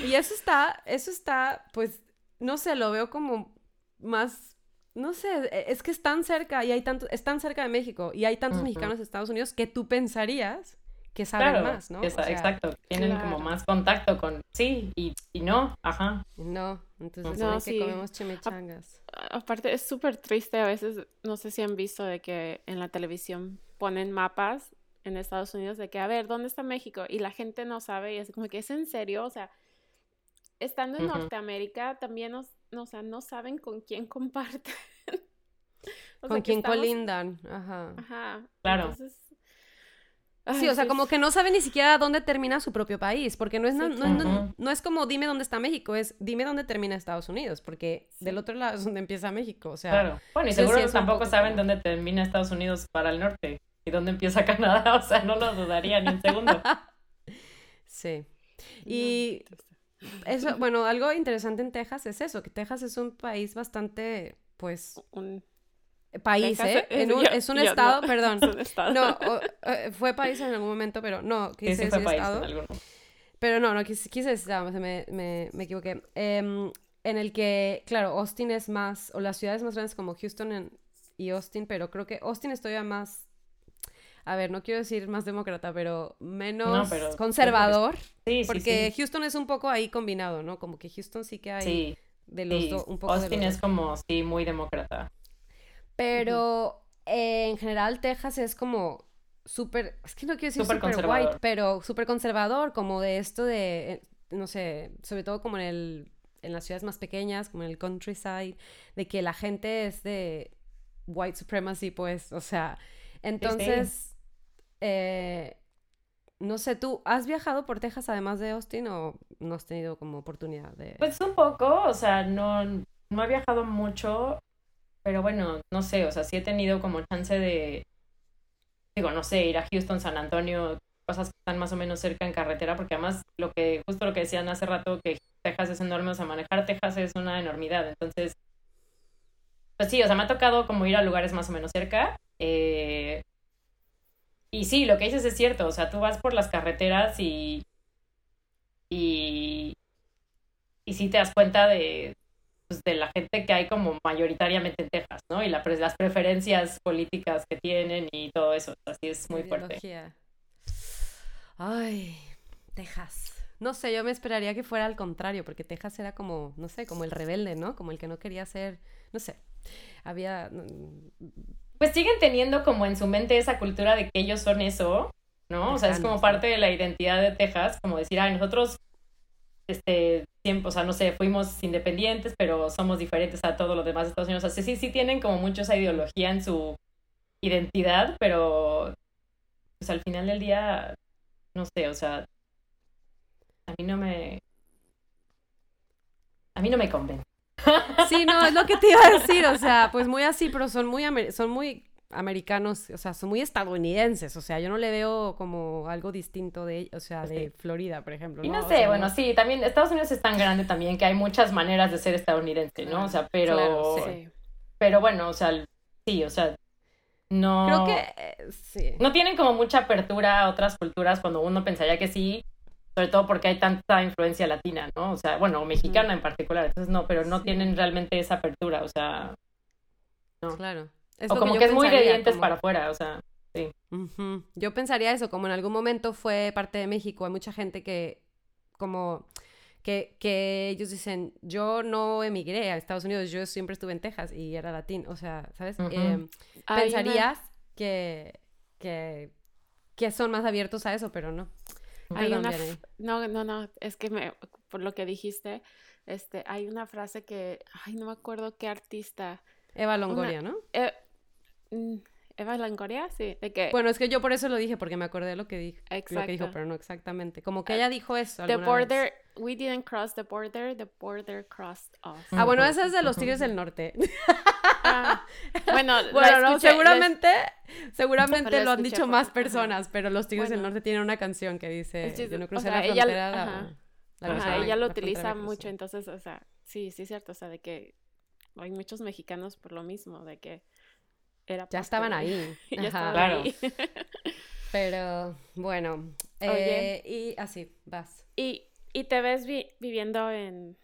Y eso está, eso está, pues, no sé, lo veo como más no sé, e, es que es tan cerca y hay tanto, es tan cerca de México y hay tantos mexicanos en Estados Unidos que tú pensarías que saben más, ¿no? exacto, tienen como más contacto con sí y, y no, ajá. No, entonces no, sí. que comemos chimichangas. aparte es súper triste a veces, no sé si han visto de que en la televisión ponen mapas en Estados Unidos de que, a ver, ¿dónde está México? Y la gente no sabe y es como que es en serio, o sea, estando en Norteamérica también nos, no, o sea, no saben con quién comparten. con quién colindan, ajá. Ajá. Claro. Entonces, sí, o sea, como que no sabe ni siquiera dónde termina su propio país, porque no es, no, es como dime dónde está México, es dime dónde termina Estados Unidos, porque del otro lado es donde empieza México, o sea... Claro, bueno, y seguro tampoco saben dónde termina Estados Unidos para el norte y dónde empieza Canadá, o sea, no lo dudaría ni un segundo. sí, y eso, bueno, algo interesante en Texas es eso, que Texas es un país bastante, pues... Un país, ¿eh? Es, un, estado, perdón. No, eh, fue país en algún momento, pero no, quise decir estado. Pero no, no, quise, quise decir, me, me, me, equivoqué. Em, en el que, claro, Austin es más, o las ciudades más grandes como Houston y Austin, pero creo que Austin es todavía más... a ver, no quiero decir más demócrata, pero menos conservador. Sí, sí, porque Houston es un poco ahí combinado, ¿no? Como que Houston sí que hay de los dos, un poco Austin es como, sí, muy demócrata. Pero eh, en general Texas es como súper, es que no quiero decir súper white, pero súper conservador, como de esto de, eh, no sé, sobre todo como en el en las ciudades más pequeñas, como en el countryside, de que la gente es de white supremacy, pues, o sea, entonces, eh, no sé, ¿tú has viajado por Texas además de Austin o no has tenido como oportunidad de...? Pues un poco, o sea, no, no he viajado mucho, pero bueno, no sé, o sea, sí he tenido como chance de, digo, no sé, ir a Houston, San Antonio, cosas que están más o menos cerca en carretera, porque además lo que, justo lo que decían hace rato, que Texas es enorme, o sea, manejar Texas es una enormidad, entonces, pues sí, o sea, me ha tocado como ir a lugares más o menos cerca, eh, y sí, lo que dices es cierto, o sea, tú vas por las carreteras y, y, y sí te das cuenta de, pues, de la gente que hay como mayoritariamente en Texas, ¿no? Y la, las preferencias políticas que tienen y todo eso, así es muy fuerte. Ay, Texas. No sé, yo me esperaría que fuera al contrario, porque Texas era como, no sé, como el rebelde, ¿no? Como el que no quería ser, no sé, había... Pues siguen teniendo como en su mente esa cultura de que ellos son eso, ¿no? O sea, es como parte de la identidad de Texas, como decir, ay, nosotros, este, siempre, o sea, no sé, fuimos independientes, pero somos diferentes a todos los demás de Estados Unidos. O sea, sí, sí tienen como mucho esa ideología en su identidad, pero pues al final del día no sé, o sea, a mí no me... A mí no me convence. Sí, no, es lo que te iba a decir, o sea, pues muy así, pero son muy, son muy americanos, o sea, son muy estadounidenses, o sea, yo no le veo como algo distinto de, o sea, de Florida, por ejemplo. Y no, sé, bueno, sí, también Estados Unidos es tan grande también que hay muchas maneras de ser estadounidense, ¿no? O sea, pero, pero bueno, o sea, sí, o sea, no. Creo que eh, sí. No tienen como mucha apertura a otras culturas cuando uno pensaría que sí, sobre todo porque hay tanta influencia latina, ¿no? O sea, bueno, mexicana en particular, entonces no, pero no tienen realmente esa apertura, o sea. No. Claro. o como que, es muy de dientes para afuera, o sea. Sí. Yo pensaría eso, como en algún momento fue parte de México, hay mucha gente que como que, que, ellos dicen, yo no emigré a Estados Unidos, yo siempre estuve en Texas y era latino, o sea, ¿sabes? Em, pensarías que, que, que, son más abiertos a eso, pero no. Hay una no, no, no, es que me, por lo que dijiste, este, hay una frase que, ay, no me acuerdo qué artista. Eva Longoria, ¿no? Eh, mm, Eva Longoria, sí, de que... Bueno, es que yo por eso lo dije, porque me acordé de lo que, dijo, lo que dijo, pero no exactamente. Como que ah, ella dijo eso The border, we didn't cross the border, the border crossed us. Ah, bueno, esa es de los Tigres del Norte. Ah, bueno, bueno seguramente, seguramente lo han dicho más personas, pero los Tigres del Norte tienen una canción que dice, yo no crucé la frontera. Ella, ella lo utiliza mucho, entonces, o sea, sí, sí es cierto, o sea, de que hay muchos mexicanos por lo mismo, de que ya estaban ahí. ya estaban ahí. Pero bueno, eh, y así, vas. ¿Y, y te ves viviendo en,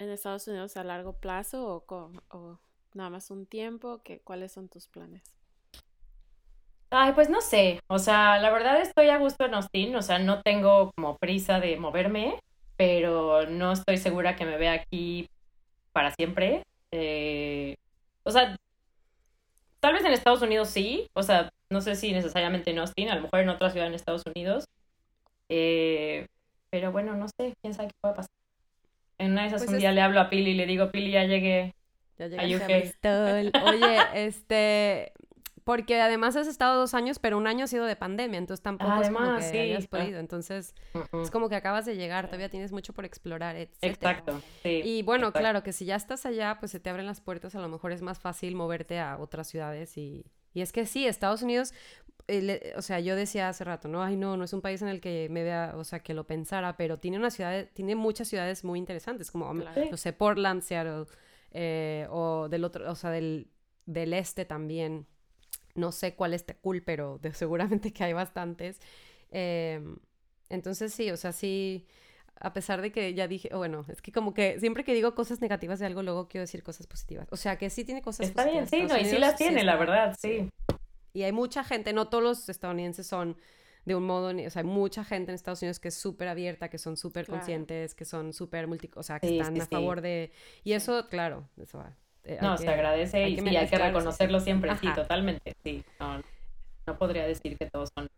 en Estados Unidos a largo plazo o, o nada más un tiempo? ¿Qué, ¿Cuáles son tus planes? Ay, pues no sé, o sea, la verdad estoy a gusto en Austin, o sea, no tengo como prisa de moverme, pero no estoy segura que me vea aquí para siempre. Eh, o sea, Tal vez en Estados Unidos sí, o sea, no sé si necesariamente en Austin, a lo mejor en otra ciudad en Estados Unidos. Eh, pero bueno, no sé, quién sabe qué puede pasar. En una de esas pues un día le hablo a Pili y le digo, Pili, ya llegué. Ya llegué a Oye, este, porque además has estado dos años, pero un año ha sido de pandemia, entonces tampoco es como que sí, hayas podido. Entonces, es como que acabas de llegar, todavía tienes mucho por explorar, etc. Exacto, sí. Y bueno, claro, que si ya estás allá, pues se te abren las puertas, a lo mejor es más fácil moverte a otras ciudades y, y es que sí, Estados Unidos, eh, o sea, yo decía hace rato, no, ay no, no es un país en el que me vea, o sea, que lo pensara, pero tiene una ciudad, tiene muchas ciudades muy interesantes, como, no sé, Portland, Seattle, eh, o del otro, o sea, del, del este también. No sé cuál esté cool, pero seguramente que hay bastantes. Em, entonces sí, o sea, sí, a pesar de que ya dije, bueno, es que como que siempre que digo cosas negativas de algo, luego quiero decir cosas positivas. O sea, que sí tiene cosas está positivas. Está bien, sí, no, y sí las tiene, la verdad, sí. Y hay mucha gente, no todos los estadounidenses son de un modo, o sea, hay mucha gente en Estados Unidos que es súper abierta, que son súper conscientes, que son súper multi, o sea, que están a favor de... Y eso, claro, eso va. Eh, no, se agradece y hay que reconocerlo siempre, sí, totalmente, sí. No, no podría decir que todos son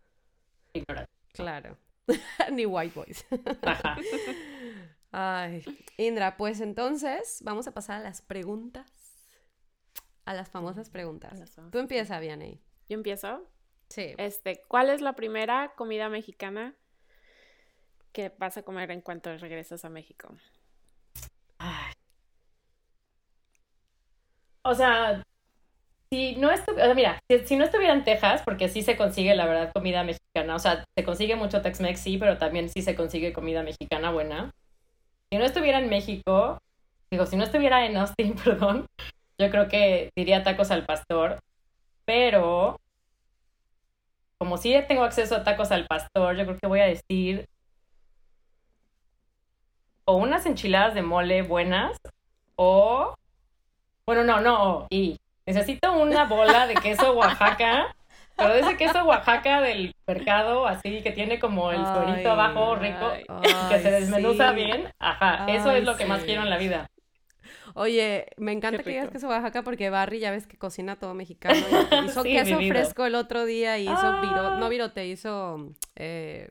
ignorantes. Claro. Ni white boys. Ajá. Ay, Indra, pues entonces vamos a pasar a las preguntas. A las famosas preguntas. Tú empieza, Vianney. ¿Yo empiezo? Sí. Este, ¿cuál es la primera comida mexicana que vas a comer en cuanto regresas a México? O sea, si no estuviera, mira, si, no estuviera en Texas, porque sí se consigue, la verdad, comida mexicana, o sea, se consigue mucho Tex-Mex, sí, pero también sí se consigue comida mexicana buena. Si no estuviera en México, digo, si no estuviera en Austin, perdón, yo creo que diría tacos al pastor, pero como sí tengo acceso a tacos al pastor, yo creo que voy a decir o unas enchiladas de mole buenas o bueno, no, no, y necesito una bola de queso Oaxaca, pero de ese queso Oaxaca del mercado, así que tiene como el suerito abajo rico, que se desmenuza bien. Ajá, eso es lo que más quiero en la vida. Oye, me encanta que digas queso Oaxaca porque Barry ya ves que cocina todo mexicano. hizo queso fresco el otro día y hizo ah. no virote, hizo eh,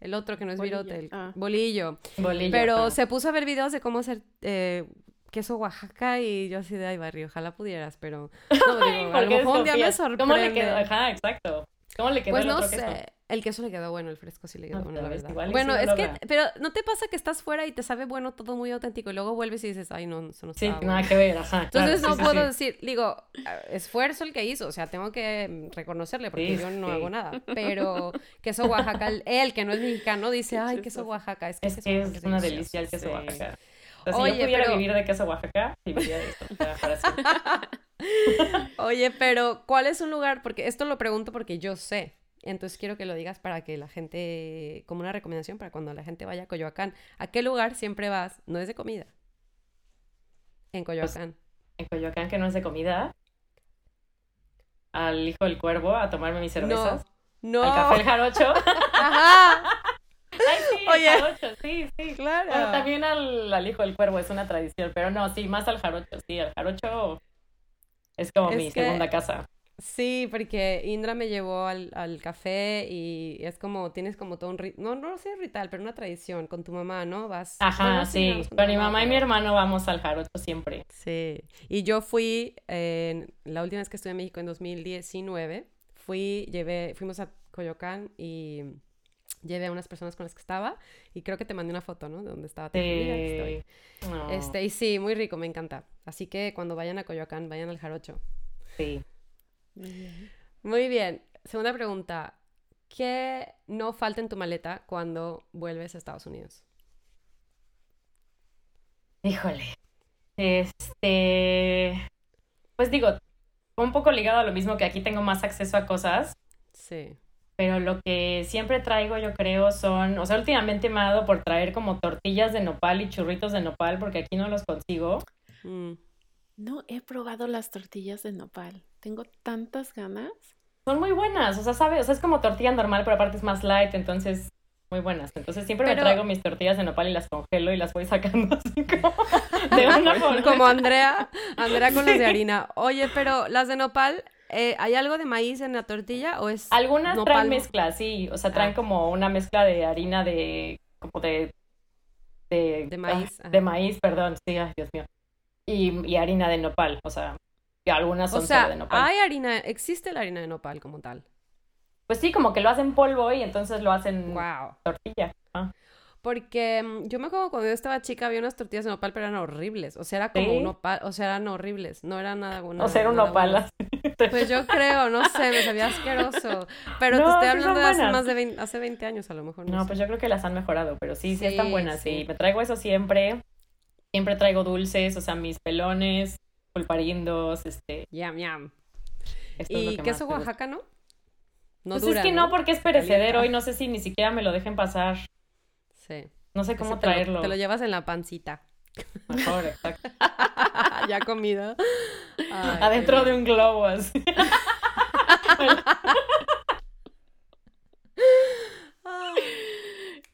el otro que no es virote, el ah. bolillo. bolillo. Pero se puso a ver videos de cómo hacer eh, queso Oaxaca y yo así de ay Barry, ojalá pudieras, pero no, digo, a lo mejor un día me sorprende. ¿Cómo le quedó? Ajá, exacto. ¿Cómo le quedó pues el no otro sé. Queso? El queso le quedó bueno, el fresco sí le quedó bueno, la verdad. Bueno, es que, pero ¿no te pasa que estás fuera y te sabe bueno todo muy auténtico y luego vuelves y dices, ay, no, eso no Sí, nada que ver, ajá. Entonces no puedo decir, digo, esfuerzo el que hizo, o sea, tengo que reconocerle porque yo no hago nada. Pero queso Oaxaca, él que no es mexicano dice, ay, queso Oaxaca, es que es, es una delicia el queso Oaxaca. si Oye, yo pudiera vivir de queso Oaxaca, viviría de esto. Oye, pero ¿cuál es un lugar? Porque esto lo pregunto porque yo sé. Entonces quiero que lo digas para que la gente, como una recomendación para cuando la gente vaya a Coyoacán. ¿A qué lugar siempre vas? No es de comida. En pues, Coyoacán. en Coyoacán, que no es de comida. Al hijo del cuervo a tomarme mis cervezas. No. Al café el jarocho. Ajá. Ay, sí, Oye, el jarocho, sí, sí. Claro. también al, al, hijo del cuervo es una tradición, pero no, sí, más al jarocho, sí, al jarocho es como mi segunda casa. Sí, porque Indra me llevó al, al, café y es como, tienes como todo un no, no sé ritual, pero una tradición con tu mamá, ¿no? Vas. Ajá, sí. Con, mi mamá y mi hermano vamos al jarocho siempre. Sí. Y yo fui, la última vez que estuve en México en 2019, fui, llevé, fuimos a Coyoacán y llevé a unas personas con las que estaba y creo que te mandé una foto, ¿no? De donde estaba. Sí. Este, y sí, muy rico, me encanta. Así que cuando vayan a Coyoacán, vayan al jarocho. Sí. Muy bien. Segunda pregunta. ¿Qué no falta en tu maleta cuando vuelves a Estados Unidos? Híjole. Este. Pues digo, un poco ligado a lo mismo que aquí tengo más acceso a cosas. Sí. Pero lo que siempre traigo, yo creo, son. O sea, últimamente me ha dado por traer como tortillas de nopal y churritos de nopal, porque aquí no los consigo. Mm. No he probado las tortillas de nopal. Tengo tantas ganas. Son muy buenas, o sea, ¿sabes? O sea, es como tortilla normal, pero aparte es más light, entonces muy buenas. Entonces siempre me traigo mis tortillas de nopal y las congelo y las voy sacando así como de una forma. Como Andrea, Andrea con las de harina. Oye, pero las de nopal, eh, ¿hay algo de maíz en la tortilla o es Algunas traen mezcla, sí, o sea, traen ah. como una mezcla de harina de como de de, de maíz. de maíz, perdón, sí, ay, Dios mío y, harina de nopal, o sea, que algunas son o sea, de nopal. Hay harina, existe la harina de nopal como tal. Pues sí, como que lo hacen polvo y entonces lo hacen tortilla. Porque mm, yo me acuerdo cuando yo estaba chica había unas tortillas de nopal, pero eran horribles. O sea, era como un nopal, o sea, eran horribles. No era nada bueno. O sea, era un nopal. Pues yo creo, no sé, me sabía asqueroso. Pero te estoy hablando de hace más de 20, hace 20 años a lo mejor. No, pues yo creo que las han mejorado, pero sí, sí, están buenas. Sí. me traigo eso siempre. Siempre traigo dulces, o sea, mis pelones, pulparindos, este. Yam, yam. ¿Y queso Oaxaca, no? No pues es que no, porque es perecedero y no sé si ni siquiera me lo dejen pasar. Sí. No sé cómo traerlo. Te lo, llevas en la pancita. Mejor, exacto. ya comido. Adentro de un globo así.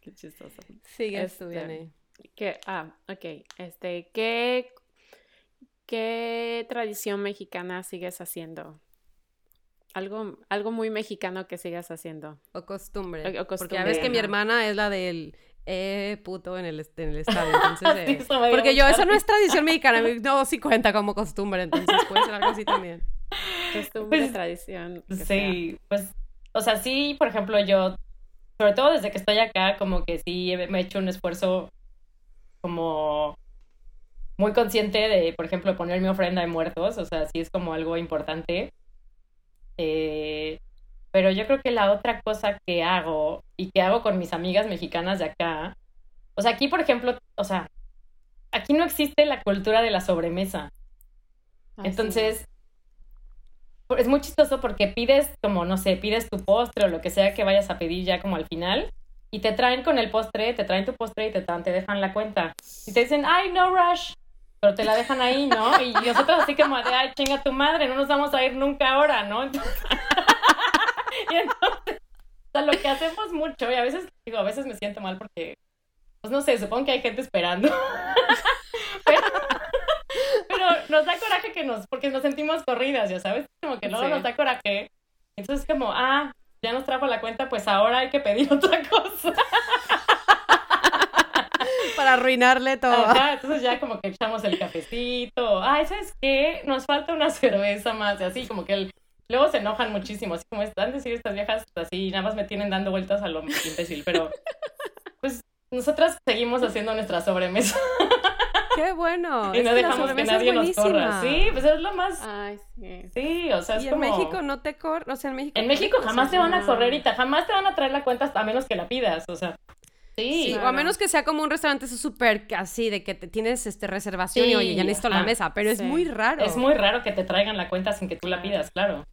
Qué chistoso. Sigue Este, tú, ¿Qué? Ah, ok. Este, ¿qué, ¿qué tradición mexicana sigues haciendo? Algo, algo muy mexicano que sigas haciendo. O costumbre. O- o Porque costumbre, ya ves que mi hermana es la del eh, puto en el, en el estadio. Entonces, eh, porque yo, eso no es tradición mexicana. mi- No, sí cuenta como costumbre. Entonces puede ser algo así también. Costumbre, Pues, tradición. que sea. Sí, pues, o sea, sí, por ejemplo, yo, sobre todo desde que estoy acá, como que sí me he hecho un esfuerzo como muy consciente de, por ejemplo, poner mi ofrenda de muertos, o sea, sí es como algo importante. Eh, pero yo creo que la otra cosa que hago y que hago con mis amigas mexicanas de acá, o sea, aquí, por ejemplo, o sea, aquí no existe la cultura de la sobremesa. Entonces, es muy chistoso porque pides como, no sé, pides tu postre o lo que sea que vayas a pedir ya como al final y te traen con el postre, te traen tu postre y te, te dejan la cuenta. Y te dicen, ay, no rush, pero te la dejan ahí, ¿no? Y nosotros así como de, ay, chinga tu madre, no nos vamos a ir nunca ahora, ¿no? Entonces, y entonces, o sea, lo que hacemos mucho, y a veces, digo, a veces me siento mal porque, pues no sé, supongo que hay gente esperando. pero, pero nos da coraje que nos, porque nos sentimos corridas, ya sabes, como que luego Sí. nos da coraje. Entonces como, ah, ya nos trajo la cuenta, pues ahora hay que pedir otra cosa. Para arruinarle todo. Ajá, entonces ya como que echamos el cafecito. Ay, ¿sabes qué? Nos falta una cerveza más. Y así, como que el... luego se enojan muchísimo. Así como están decir estas viejas así, nada más me tienen dando vueltas a lo imbécil. Pero, pues, nosotras seguimos haciendo nuestra sobremesa. Qué bueno. y Es no que dejamos que nadie nos corra. Sí, pues es lo más. Ay, sí. Sí, o sea, es Y en. México no te corren. O sea, en México. En México jamás te van a correr y jamás te van a traer la cuenta hasta- a menos que la pidas. O sea, sí. Sí, o a menos que sea como un restaurante súper así, de que te tienes este reservación y oye, ya necesito la mesa, pero es muy raro. Es muy raro que te traigan la cuenta sin que tú la pidas, claro.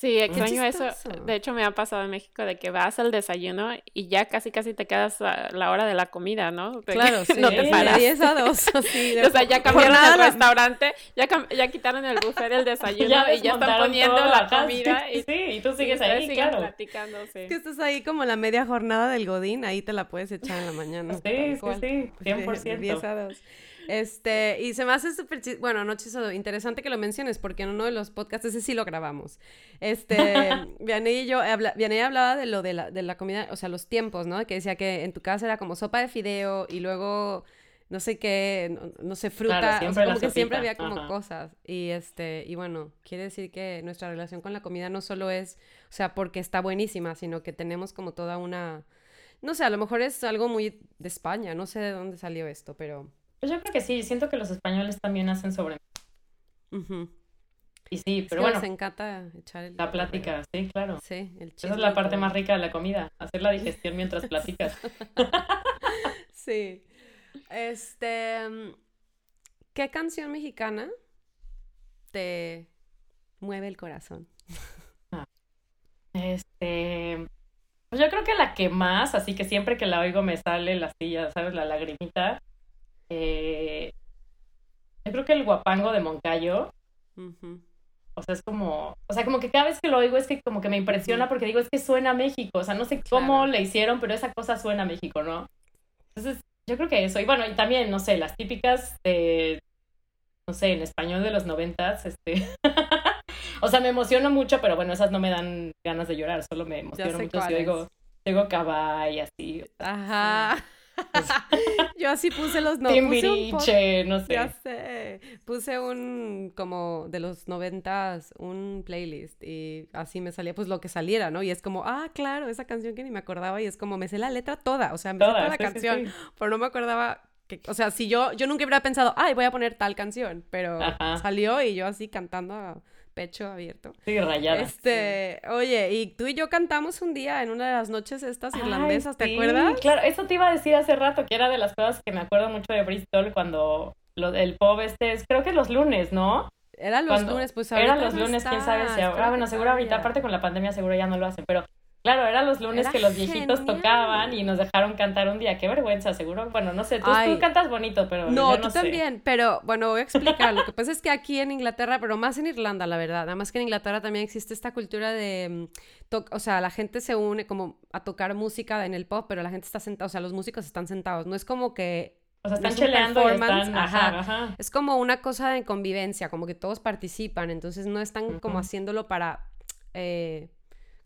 Sí, extraño eso. De hecho, me ha pasado en México de que vas al desayuno y ya casi casi te quedas a la hora de la comida, ¿no? De Claro, sí. no te Sí. de paras. 10 a 2, así. de- O sea, ya cambiaron nada el la- restaurante, ya, cam- ya quitaron el buffet del desayuno Ya y ya están poniendo la comida sí, y, sí, y tú sigues y ahí, siguen claro. platicando, sí. Que estás ahí como la media jornada del Godín, ahí te la puedes echar en la mañana. Sí, sí, sí, De- 100%. de 10 a 2. Este, y se me hace súper chis- bueno, no chistoso, interesante que lo menciones, porque en uno de los podcasts, ese sí lo grabamos. Este, Vianey y yo, habla, hablaba de lo de la, de la comida, o sea, los tiempos, ¿no? Que decía que en tu casa era como sopa de fideo y luego, no sé qué, no, no sé, fruta, Claro, o sea, siempre la como que siempre había como ajá. cosas. Y este, y bueno, quiere decir que nuestra relación con la comida no solo es, o sea, porque está buenísima, sino que tenemos como toda una, no sé, a lo mejor es algo muy de España, no sé de dónde salió esto, pero... Pues yo creo que sí, siento que los españoles también hacen sobre. ujú. Y sí, Es pero que bueno, nos encanta echar el... la plática, sí, claro. Sí, el Esa es la parte más rica de la comida, hacer la digestión mientras platicas. Sí. Este... mm, ¿Qué canción mexicana te mueve el corazón? Este, pues yo creo que la que más, así que siempre que la oigo me sale la silla, ¿sabes? La lagrimita. Eh, yo creo que el guapango de Moncayo, o sea, es como, o sea, como que cada vez que lo oigo es que como que me impresiona porque digo, es que suena a México, o sea, no sé cómo Claro. le hicieron, pero esa cosa suena a México, ¿no? Entonces, yo creo que eso, y bueno, y también, no sé, las típicas de, no sé, en español de los noventas, este... O sea, me emociono mucho, pero bueno, esas no me dan ganas de llorar, solo me emociono mucho si oigo, si oigo cabay, así. Ajá. Yo así puse los no, puse un Timbiriche, no sé. Ya sé. Puse un como de los noventas, un playlist y así me salía pues lo que saliera, ¿no? Y es como, ah, claro, esa canción que ni me acordaba y es como me sé la letra toda, o sea, me sé toda la sí, sí, canción, sí. pero no me acordaba que, o sea, si yo yo nunca hubiera pensado, ay, voy a poner tal canción, pero Ajá. salió y yo así cantando a pecho abierto. Sí, rayada. Este, oye, y tú y yo cantamos un día en una de las noches estas Ay, irlandesas, ¿te sí, acuerdas? Claro, eso te iba a decir hace rato, que era de las cosas que me acuerdo mucho de Bristol cuando lo- el pub este es, creo que los lunes, ¿no? Eran los Cuando- lunes, pues ahora Eran los lunes, quién sabe si ahora, bueno, seguro ahorita, aparte con la pandemia seguro ya no lo hacen, pero Claro, eran los lunes Era que los viejitos genial. tocaban y nos dejaron cantar un día. Qué vergüenza, seguro. Bueno, no sé, tú, tú cantas bonito, pero No, yo no tú sé. también, pero bueno, voy a explicar. Lo que pasa es que aquí en Inglaterra, pero más en Irlanda, la verdad, nada más que en Inglaterra también existe esta cultura de, mm, o sea, la gente se une como a tocar música en el pop, pero la gente está sentada, o sea, los músicos están sentados. No es como que O sea, están es cheleando y están... ajá. Ajá, ajá. Es como una cosa de convivencia, como que todos participan, entonces no están como haciéndolo para, eh,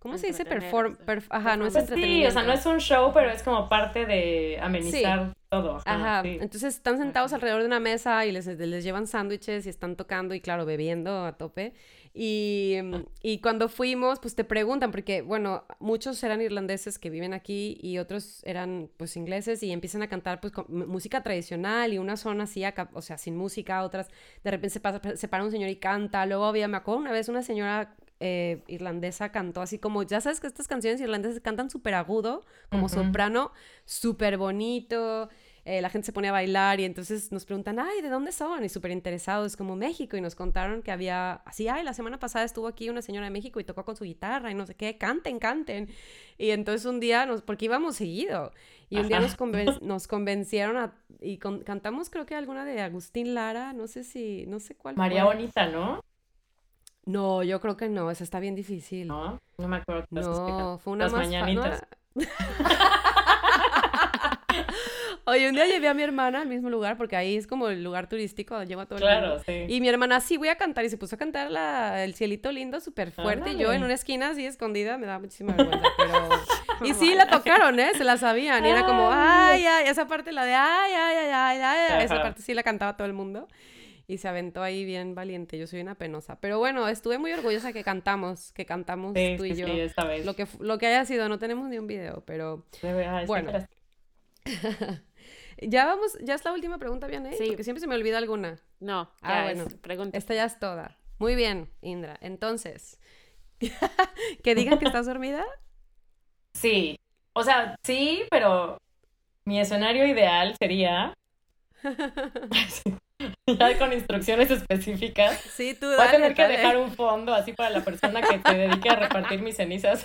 ¿cómo se dice? Perform, perf- ajá, no es Pues sí, o sea, no es un show, pero es como parte de amenizar todo. Ajá, sí. entonces están sentados alrededor de una mesa y les, les llevan sándwiches y están tocando y claro, bebiendo a tope. Y, mm, y cuando fuimos, pues te preguntan, porque bueno, muchos eran irlandeses que viven aquí y otros eran pues ingleses y empiezan a cantar pues con música tradicional y unas son así, acá, o sea, sin música, otras de repente se, pasa, se para un señor y canta. Luego había, me acuerdo una vez una señora eh, irlandesa cantó así como, ya sabes que estas canciones irlandesas cantan súper agudo, como soprano, súper bonito. eh, la gente se pone a bailar y entonces nos preguntan, ay, ¿de dónde son? Y súper interesados, como México. Y nos contaron que había, así, ay, la semana pasada estuvo aquí una señora de México y tocó con su guitarra y no sé qué, canten, canten. Y entonces un día, nos, porque íbamos seguido, y un día nos, conven- nos convencieron a, y con- cantamos creo que alguna de Agustín Lara, no sé si, no sé cuál María fue. Bonita, ¿no? No, yo creo que no, esa está bien difícil. No, no me acuerdo. que No, fue una Las más no mañanitas. Oye, un día llevé a mi hermana al mismo lugar porque ahí es como el lugar turístico donde lleva todo el Claro, mundo. sí. Y mi hermana, sí, voy a cantar. Y se puso a cantar la, el cielito lindo súper fuerte. Y yo en una esquina así escondida, me da muchísima vergüenza. Pero... Y sí, la tocaron, ¿eh? Se la sabían. Y era como, ay, ay, esa parte, la de ay, ay, ay, ay, ay. Esa parte sí la cantaba todo el mundo. Y se aventó ahí bien valiente. Yo soy una penosa. Pero bueno, estuve muy orgullosa que cantamos, que cantamos Sí, tú y sí, yo. sí, esta vez. Lo que, lo que haya sido, no tenemos ni un video, pero que bueno. ya vamos, ya es la última pregunta, bien, ¿eh? Sí. Porque siempre se me olvida alguna. No, Ah, es bueno. pregunta. Esta ya es toda. Muy bien, Indra. Entonces, que digan que estás dormida. Sí, o sea, sí, pero mi escenario ideal sería ya con instrucciones específicas. Sí, tú Voy a dale, tener que dale. dejar un fondo así para la persona que se dedique a repartir mis cenizas.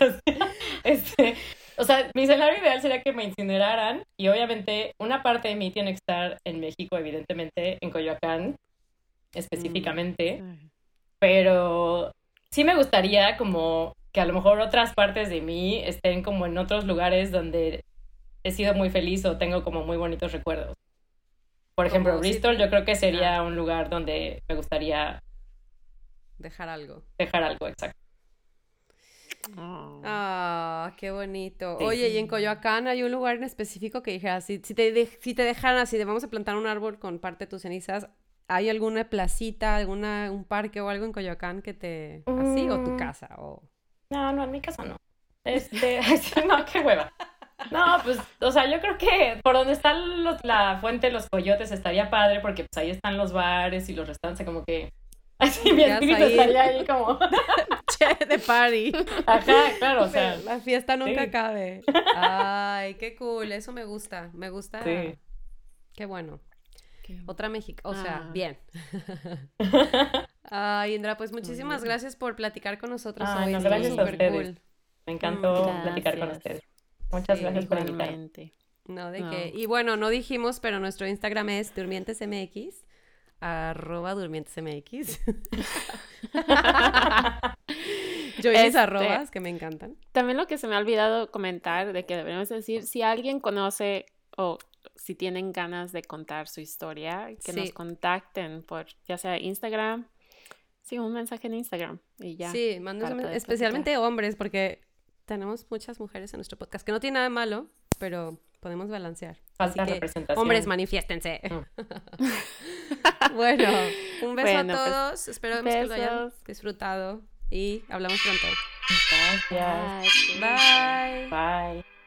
Este, o sea, mi escenario ideal sería que me incineraran y obviamente una parte de mí tiene que estar en México, evidentemente, en Coyoacán específicamente, Ay. pero sí me gustaría como que a lo mejor otras partes de mí estén como en otros lugares donde he sido muy feliz o tengo como muy bonitos recuerdos. Por ejemplo, Como Bristol yo creo que sería un lugar donde me gustaría Dejar algo. dejar algo exacto. Oh. Ah, qué bonito. Sí. Oye, y en Coyoacán hay un lugar en específico que dijera, si, si, te, de- si te dejaran así, de vamos a plantar un árbol con parte de tus cenizas, ¿hay alguna placita, alguna, un parque o algo en Coyoacán que te... así, o tu Mm. casa, o... No, no, en mi casa no. Este, no, qué hueva. No, pues, o sea, yo creo que por donde está los- la fuente de los coyotes estaría padre porque pues ahí están los bares y los restaurantes, como que así mi espíritu ahí. estaría ahí como, Che, de party. ajá, claro, o sea, Pero la fiesta nunca sí. acabe. Ay, qué cool, eso me gusta, me gusta. Sí. Qué bueno. Qué- Otra México, o sea, Ah. bien. Ay, Indra, pues muchísimas gracias por platicar con nosotros Ay, hoy. no, gracias a súper ustedes. cool. me encantó Mm, platicar con ustedes. Muchas Sí, gracias por invitarme. Igualmente. No, de No. qué. Y bueno, no dijimos, pero nuestro Instagram es durmientesmx, arroba durmientesmx. Yo y mis Este- arrobas, que me encantan. También lo que se me ha olvidado comentar de que deberíamos decir, si alguien conoce o si tienen ganas de contar su historia, que nos contacten por ya sea Instagram, sí, un mensaje en Instagram y ya. Sí, mándenos especialmente hombres, porque tenemos muchas mujeres en nuestro podcast, que no tiene nada de malo, pero podemos balancear. Falta Así que, representación. hombres, manifiéstense. Mm. bueno, un beso Bueno, a pues, todos. Esperamos que lo hayan disfrutado y hablamos pronto. Gracias. Bye. Bye. Bye.